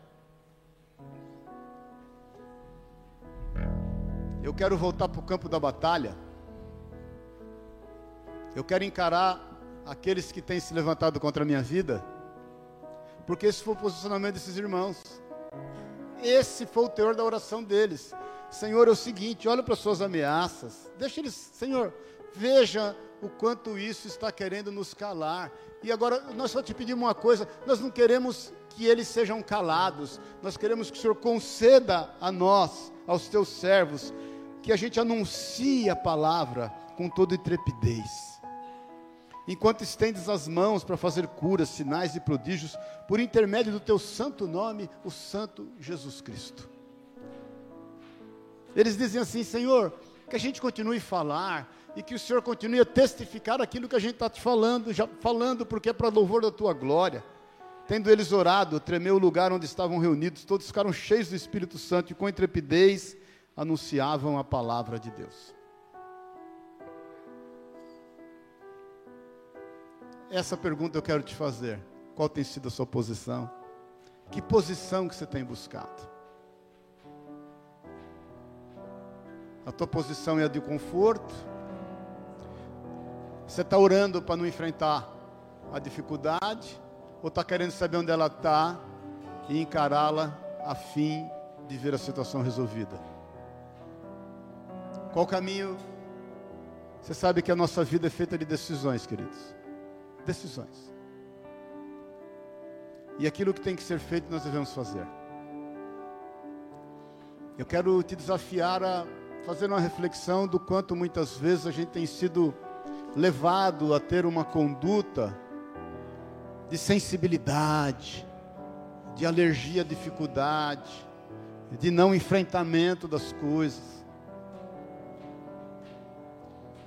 Eu quero voltar para o campo da batalha. Eu quero encarar aqueles que têm se levantado contra a minha vida. Porque esse foi o posicionamento desses irmãos. Esse foi o teor da oração deles. Senhor, é o seguinte, olha para as suas ameaças. Deixa eles, Senhor, veja o quanto isso está querendo nos calar. E agora nós só te pedimos uma coisa: nós não queremos que eles sejam calados, nós queremos que o Senhor conceda a nós, aos teus servos, que a gente anuncie a palavra com toda intrepidez. Enquanto estendes as mãos para fazer curas, sinais e prodígios, por intermédio do teu santo nome, o Santo Jesus Cristo. Eles dizem assim: Senhor, que a gente continue a falar, e que o Senhor continue a testificar aquilo que a gente está te falando, já falando, porque é para louvor da tua glória. Tendo eles orado, tremeu o lugar onde estavam reunidos, todos ficaram cheios do Espírito Santo e com intrepidez anunciavam a palavra de Deus. Essa pergunta eu quero te fazer. Qual tem sido a sua posição? Que posição que você tem buscado? A tua posição é a de conforto? Você está orando para não enfrentar a dificuldade? Ou está querendo saber onde ela está e encará-la a fim de ver a situação resolvida? Qual caminho? Você sabe que a nossa vida é feita de decisões, queridos. Decisões. E aquilo que tem que ser feito, nós devemos fazer. Eu quero te desafiar a fazer uma reflexão do quanto muitas vezes a gente tem sido levado a ter uma conduta de sensibilidade, de alergia à dificuldade, de não enfrentamento das coisas.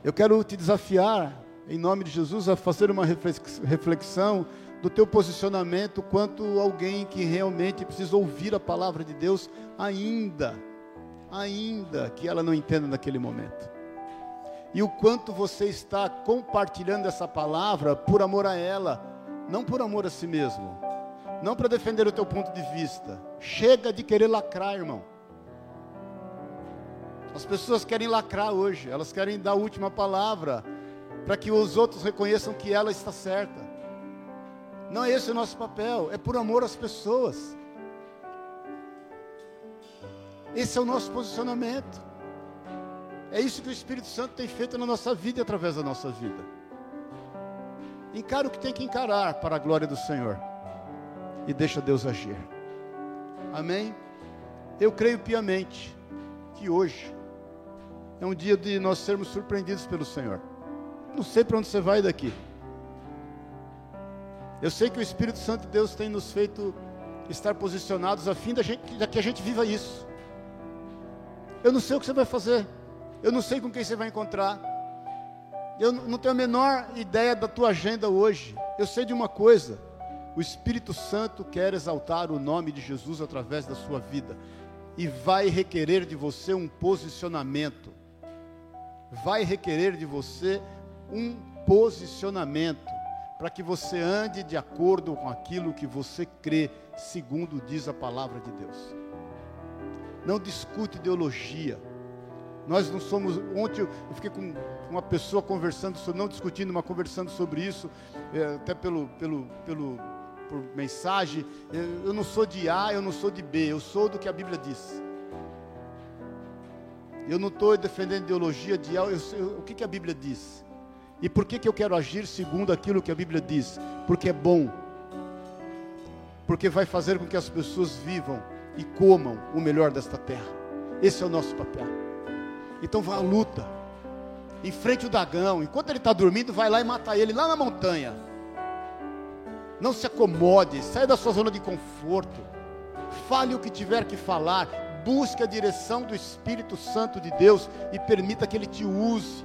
Eu quero te desafiar, em nome de Jesus, a fazer uma reflexão do teu posicionamento quanto alguém que realmente precisa ouvir a palavra de Deus, ainda, ainda que ela não entenda naquele momento e o quanto você está compartilhando essa palavra por amor a ela, não por amor a si mesmo, não para defender o teu ponto de vista. Chega de querer lacrar, irmão. As pessoas querem lacrar hoje, elas querem dar a última palavra, para que os outros reconheçam que ela está certa. Não é esse o nosso papel, é por amor às pessoas. Esse é o nosso posicionamento. É isso que o Espírito Santo tem feito na nossa vida e através da nossa vida. Encara o que tem que encarar para a glória do Senhor. E deixa Deus agir. Amém? Eu creio piamente que hoje é um dia de nós sermos surpreendidos pelo Senhor. Não sei para onde você vai daqui. Eu sei que o Espírito Santo de Deus tem nos feito estar posicionados a fim da de que a gente viva isso. Eu não sei o que você vai fazer. Eu não sei com quem você vai encontrar. Eu não tenho a menor ideia da tua agenda hoje. Eu sei de uma coisa: o Espírito Santo quer exaltar o nome de Jesus através da sua vida e vai requerer de você um posicionamento. Vai requerer de você um posicionamento para que você ande de acordo com aquilo que você crê, segundo diz a palavra de Deus. Não discute ideologia. Nós não somos. Ontem eu fiquei com uma pessoa conversando, sobre, não discutindo, mas conversando sobre isso, é, até pelo, pelo, pelo, por mensagem. Eu não sou de A, eu não sou de B, eu sou do que a Bíblia diz. Eu não estou defendendo ideologia de A, eu, eu, o que, que a Bíblia diz? E por que, que eu quero agir segundo aquilo que a Bíblia diz? Porque é bom. porque vai fazer com que as pessoas vivam e comam o melhor desta terra. Esse é o nosso papel. Então vá à luta, enfrente o dragão, enquanto ele está dormindo, vai lá e mata ele lá na montanha. Não se acomode, saia da sua zona de conforto. Fale o que tiver que falar, busque a direção do Espírito Santo de Deus e permita que ele te use.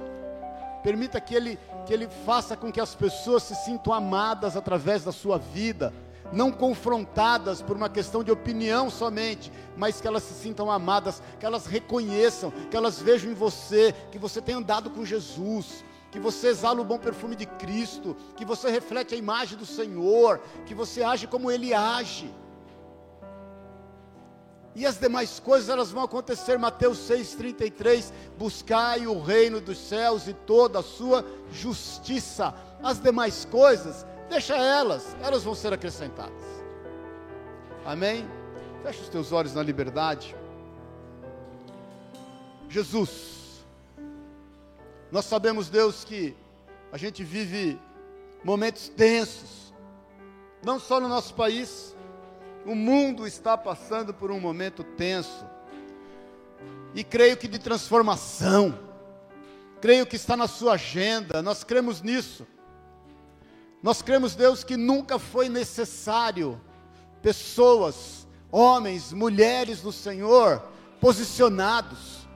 Permita que ele, que ele faça com que as pessoas se sintam amadas através da sua vida, não confrontadas por uma questão de opinião somente, mas que elas se sintam amadas, que elas reconheçam, que elas vejam em você que você tem andado com Jesus, que você exala o bom perfume de Cristo, que você reflete a imagem do Senhor, que você age como Ele age. E as demais coisas elas vão acontecer, Mateus 6,33, buscai o reino dos céus e toda a sua justiça. As demais coisas, deixa elas, elas vão ser acrescentadas. Amém? Fecha os teus olhos na liberdade. Jesus, nós sabemos, Deus, que a gente vive momentos tensos, não só no nosso país, o mundo está passando por um momento tenso, e creio que de transformação, creio que está na sua agenda, nós cremos nisso. Nós cremos, Deus, que nunca foi necessário pessoas, homens, mulheres do Senhor, posicionados,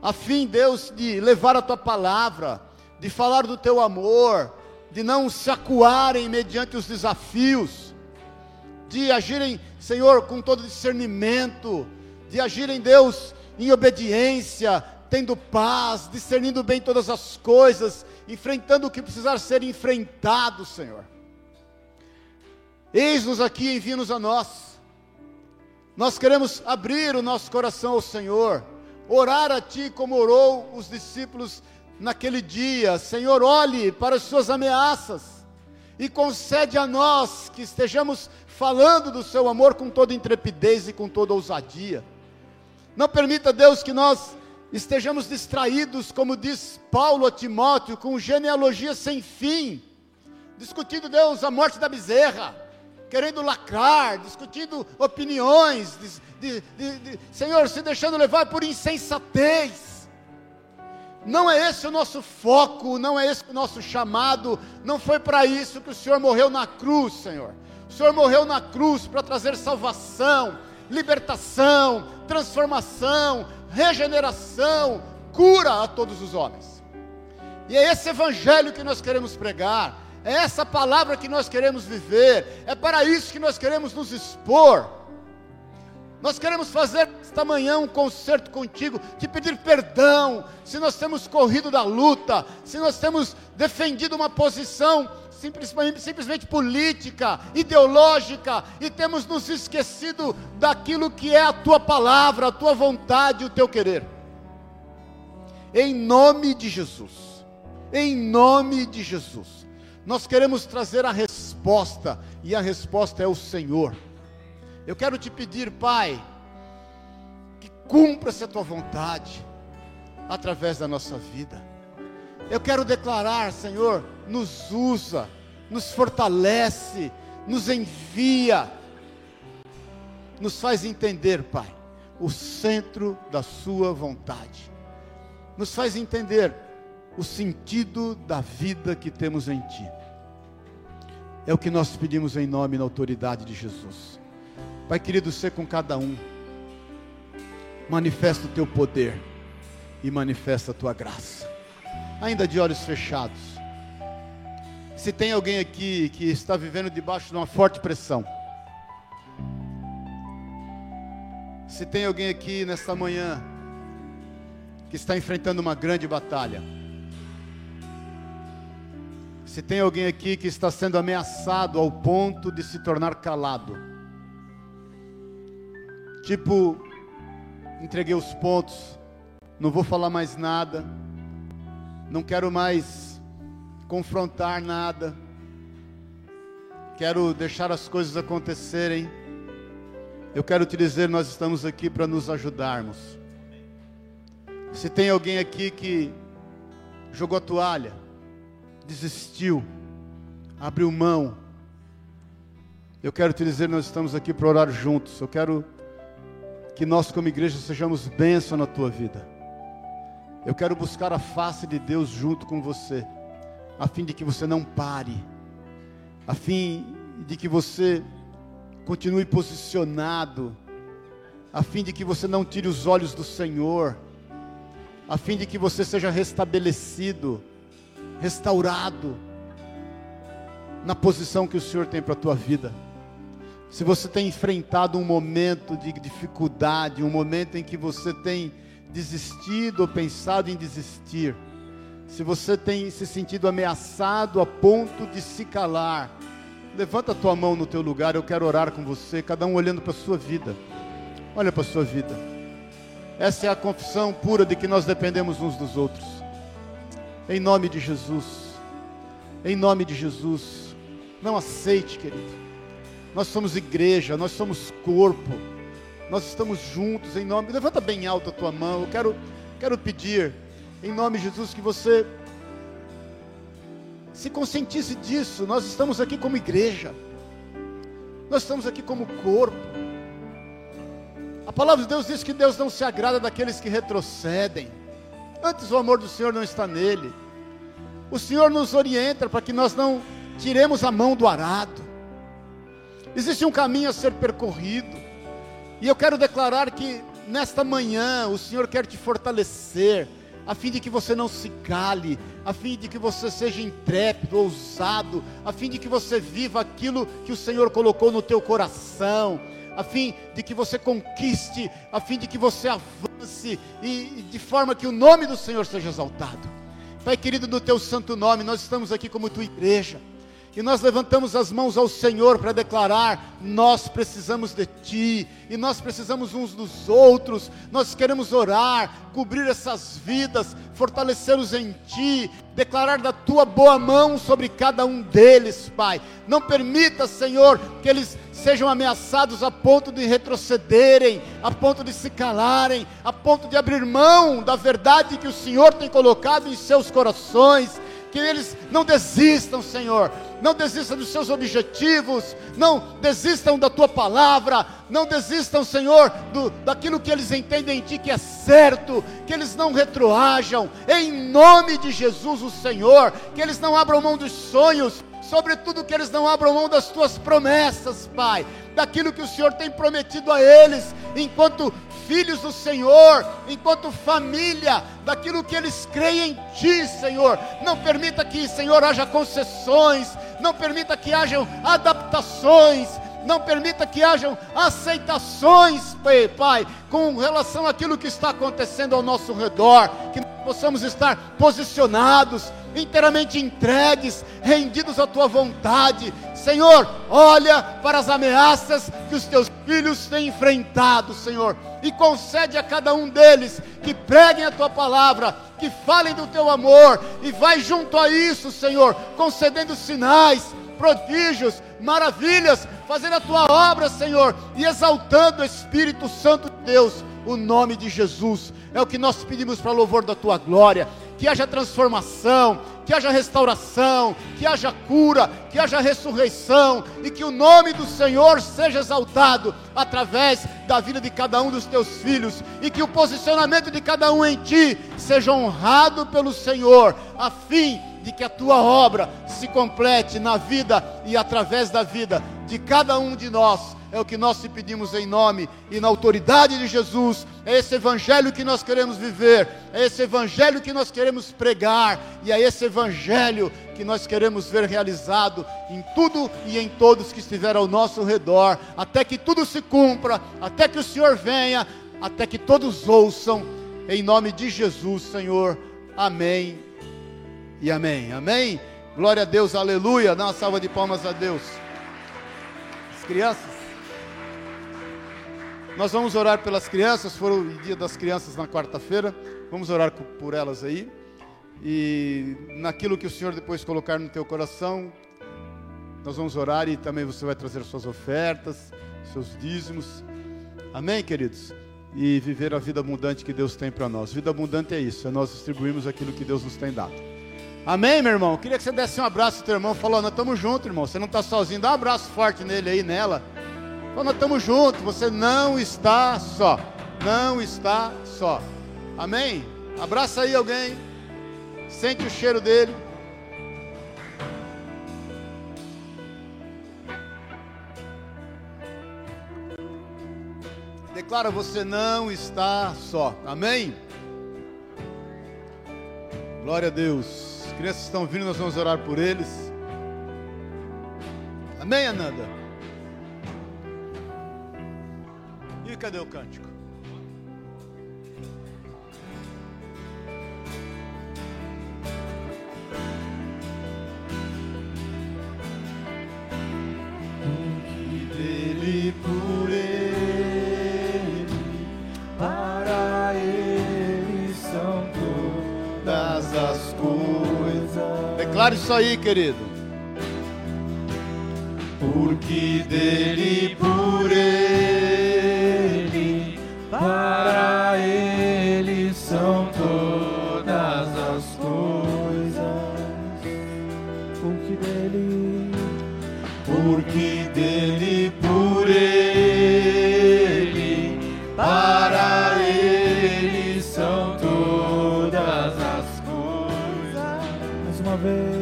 a fim, Deus, de levar a tua palavra, de falar do teu amor, de não se acuarem mediante os desafios, de agirem, Senhor, com todo discernimento, de agirem, Deus, em obediência, tendo paz, discernindo bem todas as coisas, enfrentando o que precisar ser enfrentado, Senhor. Eis-nos aqui, envia-nos a nós. Nós queremos abrir o nosso coração ao Senhor orar a Ti como orou os discípulos naquele dia. Senhor, olhe para as Suas ameaças e concede a nós que estejamos falando do Seu amor com toda intrepidez e com toda ousadia. Não permita, Deus, que nós estejamos distraídos, como diz Paulo a Timóteo, com genealogia sem fim, discutindo, Deus, a morte da bezerra querendo lacrar, discutindo opiniões, de, de, de, Senhor, se deixando levar por insensatez. Não é esse o nosso foco, não é esse o nosso chamado, não foi para isso que o Senhor morreu na cruz, Senhor. O Senhor morreu na cruz para trazer salvação, libertação, transformação, regeneração, cura a todos os homens. E é esse evangelho que nós queremos pregar é essa palavra que nós queremos viver, é para isso que nós queremos nos expor. Nós queremos fazer esta manhã um concerto contigo, te pedir perdão, se nós temos corrido da luta, se nós temos defendido uma posição simplesmente, simplesmente política, ideológica, e temos nos esquecido daquilo que é a tua palavra, a tua vontade, o teu querer. Em nome de Jesus, em nome de Jesus. Nós queremos trazer a resposta, e a resposta é o Senhor. Eu quero te pedir, Pai, que cumpra-se a tua vontade através da nossa vida. Eu quero declarar, Senhor, nos usa, nos fortalece, nos envia, nos faz entender, Pai, o centro da Sua vontade, nos faz entender o sentido da vida que temos em Ti. É o que nós pedimos em nome e na autoridade de Jesus. Pai querido, ser com cada um. Manifesta o teu poder e manifesta a tua graça. Ainda de olhos fechados. Se tem alguém aqui que está vivendo debaixo de uma forte pressão, se tem alguém aqui nesta manhã que está enfrentando uma grande batalha, se tem alguém aqui que está sendo ameaçado ao ponto de se tornar calado, tipo, entreguei os pontos, não vou falar mais nada, não quero mais confrontar nada, quero deixar as coisas acontecerem. Eu quero te dizer, nós estamos aqui para nos ajudarmos. Se tem alguém aqui que jogou a toalha, desistiu, abriu mão. Eu quero te dizer, nós estamos aqui para orar juntos. Eu quero que nós, como igreja, sejamos bênção na tua vida. Eu quero buscar a face de Deus junto com você, a fim de que você não pare, a fim de que você continue posicionado, a fim de que você não tire os olhos do Senhor, a fim de que você seja restabelecido, restaurado na posição que o Senhor tem para a tua vida. Se você tem enfrentado um momento de dificuldade, um momento em que você tem desistido ou pensado em desistir, se você tem se sentido ameaçado a ponto de se calar, levanta a tua mão no teu lugar, eu quero orar com você, cada um olhando para a sua vida. Olha para a sua vida. Essa é a confissão pura de que nós dependemos uns dos outros. Em nome de Jesus. Em nome de Jesus. Não aceite, querido nós somos igreja, nós somos corpo. Nós estamos juntos em nome. Levanta bem alto a tua mão. Eu quero, quero pedir, em nome de Jesus, que você se conscientize disso. Nós estamos aqui como igreja. Nós estamos aqui como corpo. A palavra de Deus diz que Deus não se agrada daqueles que retrocedem. Antes o amor do Senhor não está nele. O Senhor nos orienta para que nós não tiremos a mão do arado. Existe um caminho a ser percorrido. E eu quero declarar que nesta manhã o Senhor quer te fortalecer, a fim de que você não se cale, a fim de que você seja intrépido, ousado, a fim de que você viva aquilo que o Senhor colocou no teu coração, a fim de que você conquiste, a fim de que você avance e, e de forma que o nome do Senhor seja exaltado. Pai querido, no teu santo nome, nós estamos aqui como tua igreja. E nós levantamos as mãos ao Senhor para declarar: nós precisamos de Ti, e nós precisamos uns dos outros, nós queremos orar, cobrir essas vidas, fortalecê-los em Ti, declarar da Tua boa mão sobre cada um deles, Pai. Não permita, Senhor, que eles sejam ameaçados a ponto de retrocederem, a ponto de se calarem, a ponto de abrir mão da verdade que o Senhor tem colocado em seus corações que eles não desistam, Senhor, não desistam dos seus objetivos, não desistam da tua palavra, não desistam, Senhor, do, daquilo que eles entendem em Ti que é certo, que eles não retroajam, em nome de Jesus, o Senhor, que eles não abram mão dos sonhos, sobretudo que eles não abram mão das tuas promessas, Pai, daquilo que o Senhor tem prometido a eles, enquanto filhos do Senhor, enquanto família, daquilo que eles creem em Ti, Senhor. Não permita que, Senhor, haja concessões, não permita que hajam adaptações, não permita que hajam aceitações, Pai, com relação àquilo que está acontecendo ao nosso redor, que possamos estar posicionados, inteiramente entregues, rendidos à tua vontade. Senhor, olha para as ameaças que os teus filhos têm enfrentado, Senhor, e concede a cada um deles que preguem a tua palavra, que falem do teu amor, e vai junto a isso, Senhor, concedendo sinais, prodígios, maravilhas, fazendo a tua obra, Senhor, e exaltando o Espírito Santo de Deus, o nome de Jesus. É o que nós pedimos para louvor da tua glória. Que haja transformação, que haja restauração, que haja cura, que haja ressurreição e que o nome do Senhor seja exaltado através da vida de cada um dos teus filhos e que o posicionamento de cada um em ti seja honrado pelo Senhor, a fim de que a tua obra se complete na vida e através da vida de cada um de nós é o que nós te pedimos em nome e na autoridade de Jesus. É esse evangelho que nós queremos viver, é esse evangelho que nós queremos pregar, e é esse evangelho que nós queremos ver realizado em tudo e em todos que estiver ao nosso redor, até que tudo se cumpra, até que o Senhor venha, até que todos ouçam, em nome de Jesus, Senhor. Amém e amém. Amém. Glória a Deus, aleluia. Dá uma salva de palmas a Deus. As crianças. Nós vamos orar pelas crianças, foram o dia das crianças na quarta-feira. Vamos orar por elas aí. E naquilo que o Senhor depois colocar no teu coração, nós vamos orar e também você vai trazer suas ofertas, seus dízimos. Amém, queridos? E viver a vida abundante que Deus tem para nós. Vida abundante é isso, é nós distribuirmos aquilo que Deus nos tem dado. Amém, meu irmão? Queria que você desse um abraço ao teu irmão. Falou, nós estamos juntos, irmão. Você não está sozinho. Dá um abraço forte nele aí, nela. Falou, nós estamos juntos. Você não está só. Não está só. Amém? Abraça aí alguém. Sente o cheiro dele. Declara, você não está só. Amém? Glória a Deus. As crianças estão vindo, nós vamos orar por eles. Amém, Ananda? E cadê o cântico? para ele são todas as coisas. Declare isso aí, querido. Porque dele por ele, para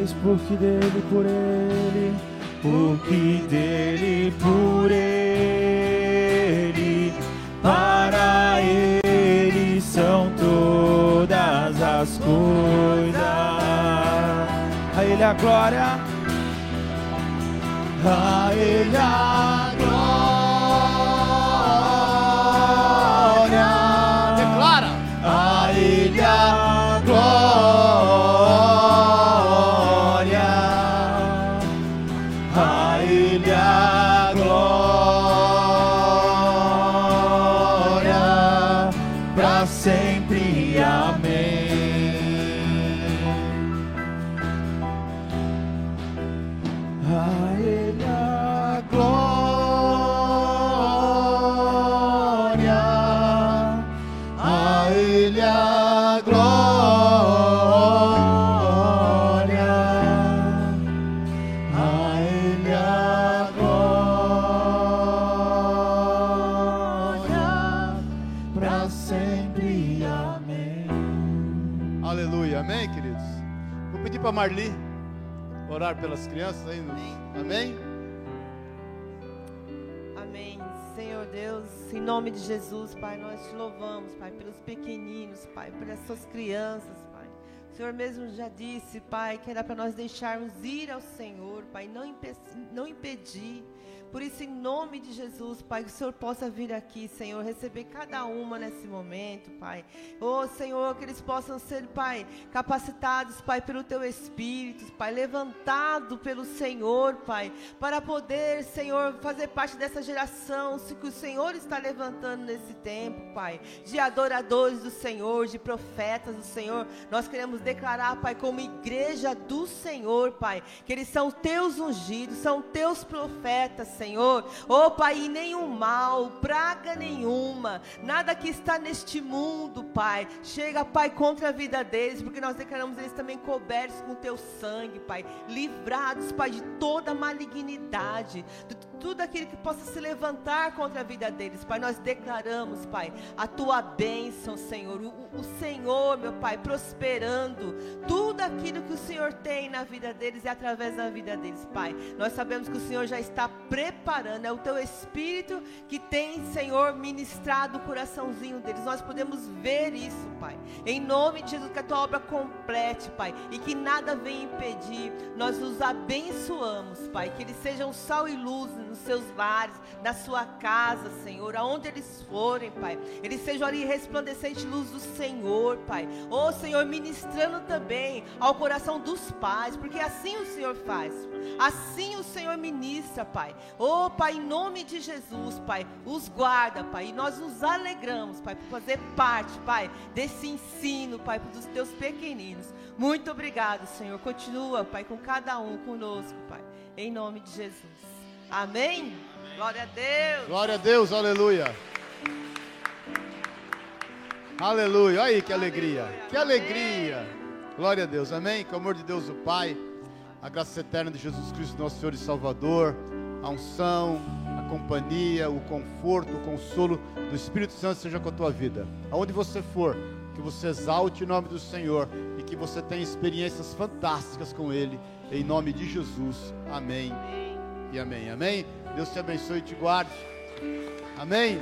vez, porque dele, por ele, Porque dele por ele, para ele são todas as coisas. a ele a glória, A ele a pelas crianças aí. Amém? Amém. Senhor Deus, em nome de Jesus, Pai, nós te louvamos, Pai, pelos pequeninos, Pai, pelas suas crianças, Pai. O Senhor mesmo já disse, Pai, que era para nós deixarmos ir ao Senhor, Pai, não, impe não impedir. Por isso, em nome de Jesus, Pai, que o Senhor possa vir aqui, Senhor, receber cada uma nesse momento, Pai. Oh, Senhor, que eles possam ser, Pai, capacitados, Pai, pelo Teu Espírito, Pai, levantado pelo Senhor, Pai, para poder, Senhor, fazer parte dessa geração que o Senhor está levantando nesse tempo, Pai, de adoradores do Senhor, de profetas do Senhor. Nós queremos declarar, Pai, como igreja do Senhor, Pai, que eles são Teus ungidos, são Teus profetas, Senhor. Oh, Pai, nenhum mal, praga nenhuma, nada que está neste mundo, Pai, chega, Pai, contra a vida deles, porque nós declaramos eles também cobertos com Teu sangue, Pai, livrados, Pai, de toda malignidade, de tudo aquilo que possa se levantar contra a vida deles, Pai. Nós declaramos, Pai, a Tua bênção, Senhor, o, o Senhor, meu Pai, prosperando tudo aquilo que o Senhor tem na vida deles e através da vida deles, Pai. Nós sabemos que o Senhor já está preparando, é o Teu Espírito que tem, Senhor, ministrado o coraçãozinho deles. Nós podemos ver isso, Pai. Em nome de Jesus, que a Tua obra complete, Pai, e que nada venha impedir. Nós os abençoamos, Pai, que eles sejam sal e luz nos seus lares, na sua casa, Senhor, aonde eles forem, Pai. Eles sejam ali resplandecente luz do Senhor, Pai. Ô Senhor, ministrando também ao coração dos pais, porque assim o Senhor faz. Assim o Senhor ministra, Pai. Ô Pai, em nome de Jesus, Pai, os guarda, Pai. E nós nos alegramos, Pai, por fazer parte, Pai, desse ensino, Pai, dos teus pequeninos. Muito obrigado, Senhor. Continua, Pai, com cada um conosco, Pai. Em nome de Jesus. Amém? Glória a Deus. Glória a Deus, aleluia. Aleluia. Olha aí que alegria. Que alegria. Glória a Deus, amém? Com o amor de Deus, o Pai, a graça eterna de Jesus Cristo, nosso Senhor e Salvador, a unção, a companhia, o conforto, o consolo do Espírito Santo seja com a tua vida. Aonde você for, que você exalte o nome do Senhor e que você tenha experiências fantásticas com Ele, em nome de Jesus. Amém e amém. Amém? Deus te abençoe e te guarde. Amém?